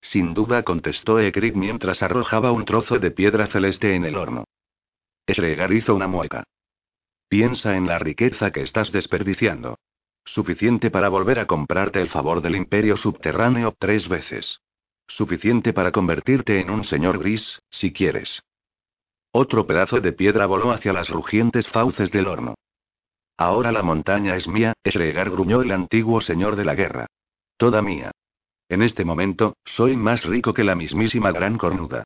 Sin duda contestó Ekrik mientras arrojaba un trozo de piedra celeste en el horno. Esregar hizo una mueca. Piensa en la riqueza que estás desperdiciando. Suficiente para volver a comprarte el favor del imperio subterráneo tres veces. Suficiente para convertirte en un señor gris, si quieres. Otro pedazo de piedra voló hacia las rugientes fauces del horno. Ahora la montaña es mía, Esregar gruñó el antiguo señor de la guerra. Toda mía. En este momento, soy más rico que la mismísima gran cornuda.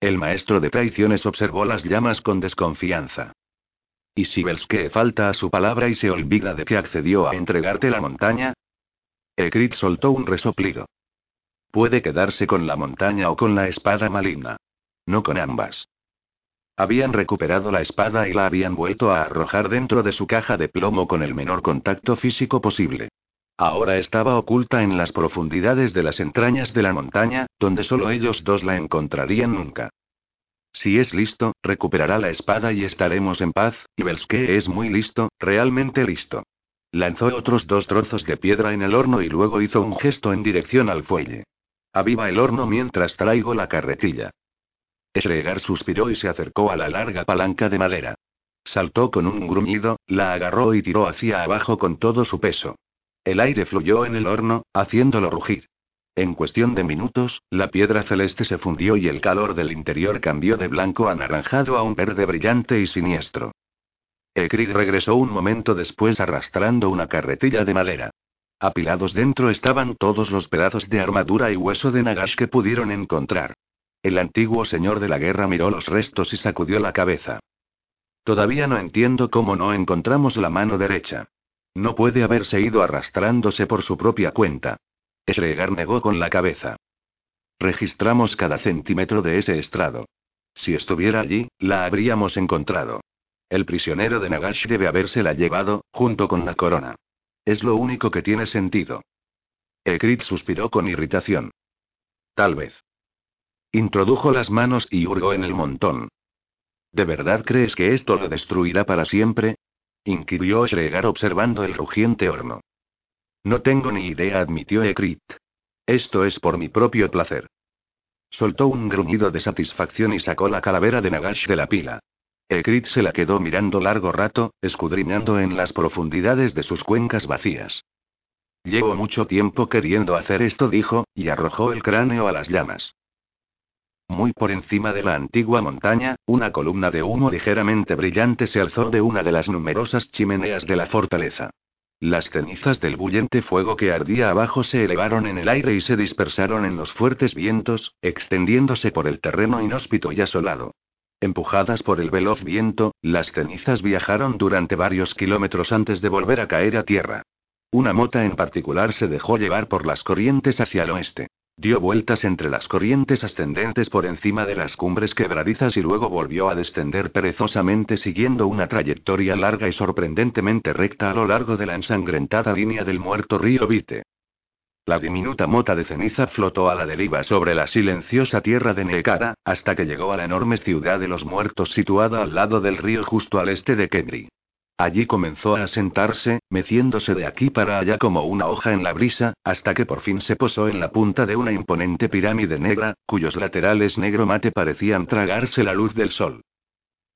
El maestro de traiciones observó las llamas con desconfianza. ¿Y si Belske falta a su palabra y se olvida de que accedió a entregarte la montaña? Ekrit soltó un resoplido. Puede quedarse con la montaña o con la espada maligna. No con ambas. Habían recuperado la espada y la habían vuelto a arrojar dentro de su caja de plomo con el menor contacto físico posible. Ahora estaba oculta en las profundidades de las entrañas de la montaña, donde solo ellos dos la encontrarían nunca. Si es listo, recuperará la espada y estaremos en paz, y Belske es muy listo, realmente listo. Lanzó otros dos trozos de piedra en el horno y luego hizo un gesto en dirección al fuelle. Aviva el horno mientras traigo la carretilla. Esregar suspiró y se acercó a la larga palanca de madera. Saltó con un gruñido, la agarró y tiró hacia abajo con todo su peso. El aire fluyó en el horno, haciéndolo rugir. En cuestión de minutos, la piedra celeste se fundió y el calor del interior cambió de blanco anaranjado a un verde brillante y siniestro. Ekrid regresó un momento después arrastrando una carretilla de madera. Apilados dentro estaban todos los pedazos de armadura y hueso de Nagash que pudieron encontrar. El antiguo señor de la guerra miró los restos y sacudió la cabeza. Todavía no entiendo cómo no encontramos la mano derecha. No puede haberse ido arrastrándose por su propia cuenta. Esregar negó con la cabeza. Registramos cada centímetro de ese estrado. Si estuviera allí, la habríamos encontrado. El prisionero de Nagash debe habérsela llevado, junto con la corona. Es lo único que tiene sentido. Ekrit suspiró con irritación. Tal vez. Introdujo las manos y hurgó en el montón. ¿De verdad crees que esto lo destruirá para siempre? inquirió Shregar observando el rugiente horno. No tengo ni idea, admitió Ekrit. Esto es por mi propio placer. Soltó un gruñido de satisfacción y sacó la calavera de Nagash de la pila. Ekrit se la quedó mirando largo rato, escudriñando en las profundidades de sus cuencas vacías. Llevo mucho tiempo queriendo hacer esto, dijo, y arrojó el cráneo a las llamas. Muy por encima de la antigua montaña, una columna de humo ligeramente brillante se alzó de una de las numerosas chimeneas de la fortaleza. Las cenizas del bullente fuego que ardía abajo se elevaron en el aire y se dispersaron en los fuertes vientos, extendiéndose por el terreno inhóspito y asolado. Empujadas por el veloz viento, las cenizas viajaron durante varios kilómetros antes de volver a caer a tierra. Una mota en particular se dejó llevar por las corrientes hacia el oeste. Dio vueltas entre las corrientes ascendentes por encima de las cumbres quebradizas y luego volvió a descender perezosamente siguiendo una trayectoria larga y sorprendentemente recta a lo largo de la ensangrentada línea del muerto río Vite. La diminuta mota de ceniza flotó a la deriva sobre la silenciosa tierra de Neekara, hasta que llegó a la enorme ciudad de los muertos situada al lado del río justo al este de Kendri. Allí comenzó a sentarse, meciéndose de aquí para allá como una hoja en la brisa, hasta que por fin se posó en la punta de una imponente pirámide negra, cuyos laterales negro mate parecían tragarse la luz del sol.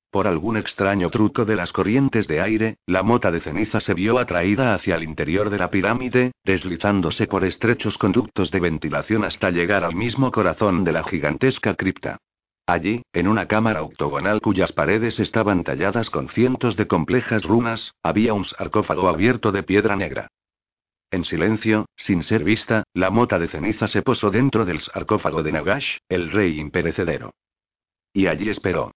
Por algún extraño truco de las corrientes de aire, la mota de ceniza se vio atraída hacia el interior de la pirámide, deslizándose por estrechos conductos de ventilación hasta llegar al mismo corazón de la gigantesca cripta. Allí, en una cámara octogonal cuyas paredes estaban talladas con cientos de complejas runas, había un sarcófago abierto de piedra negra. En silencio, sin ser vista, la mota de ceniza se posó dentro del sarcófago de Nagash, el rey imperecedero. Y allí esperó.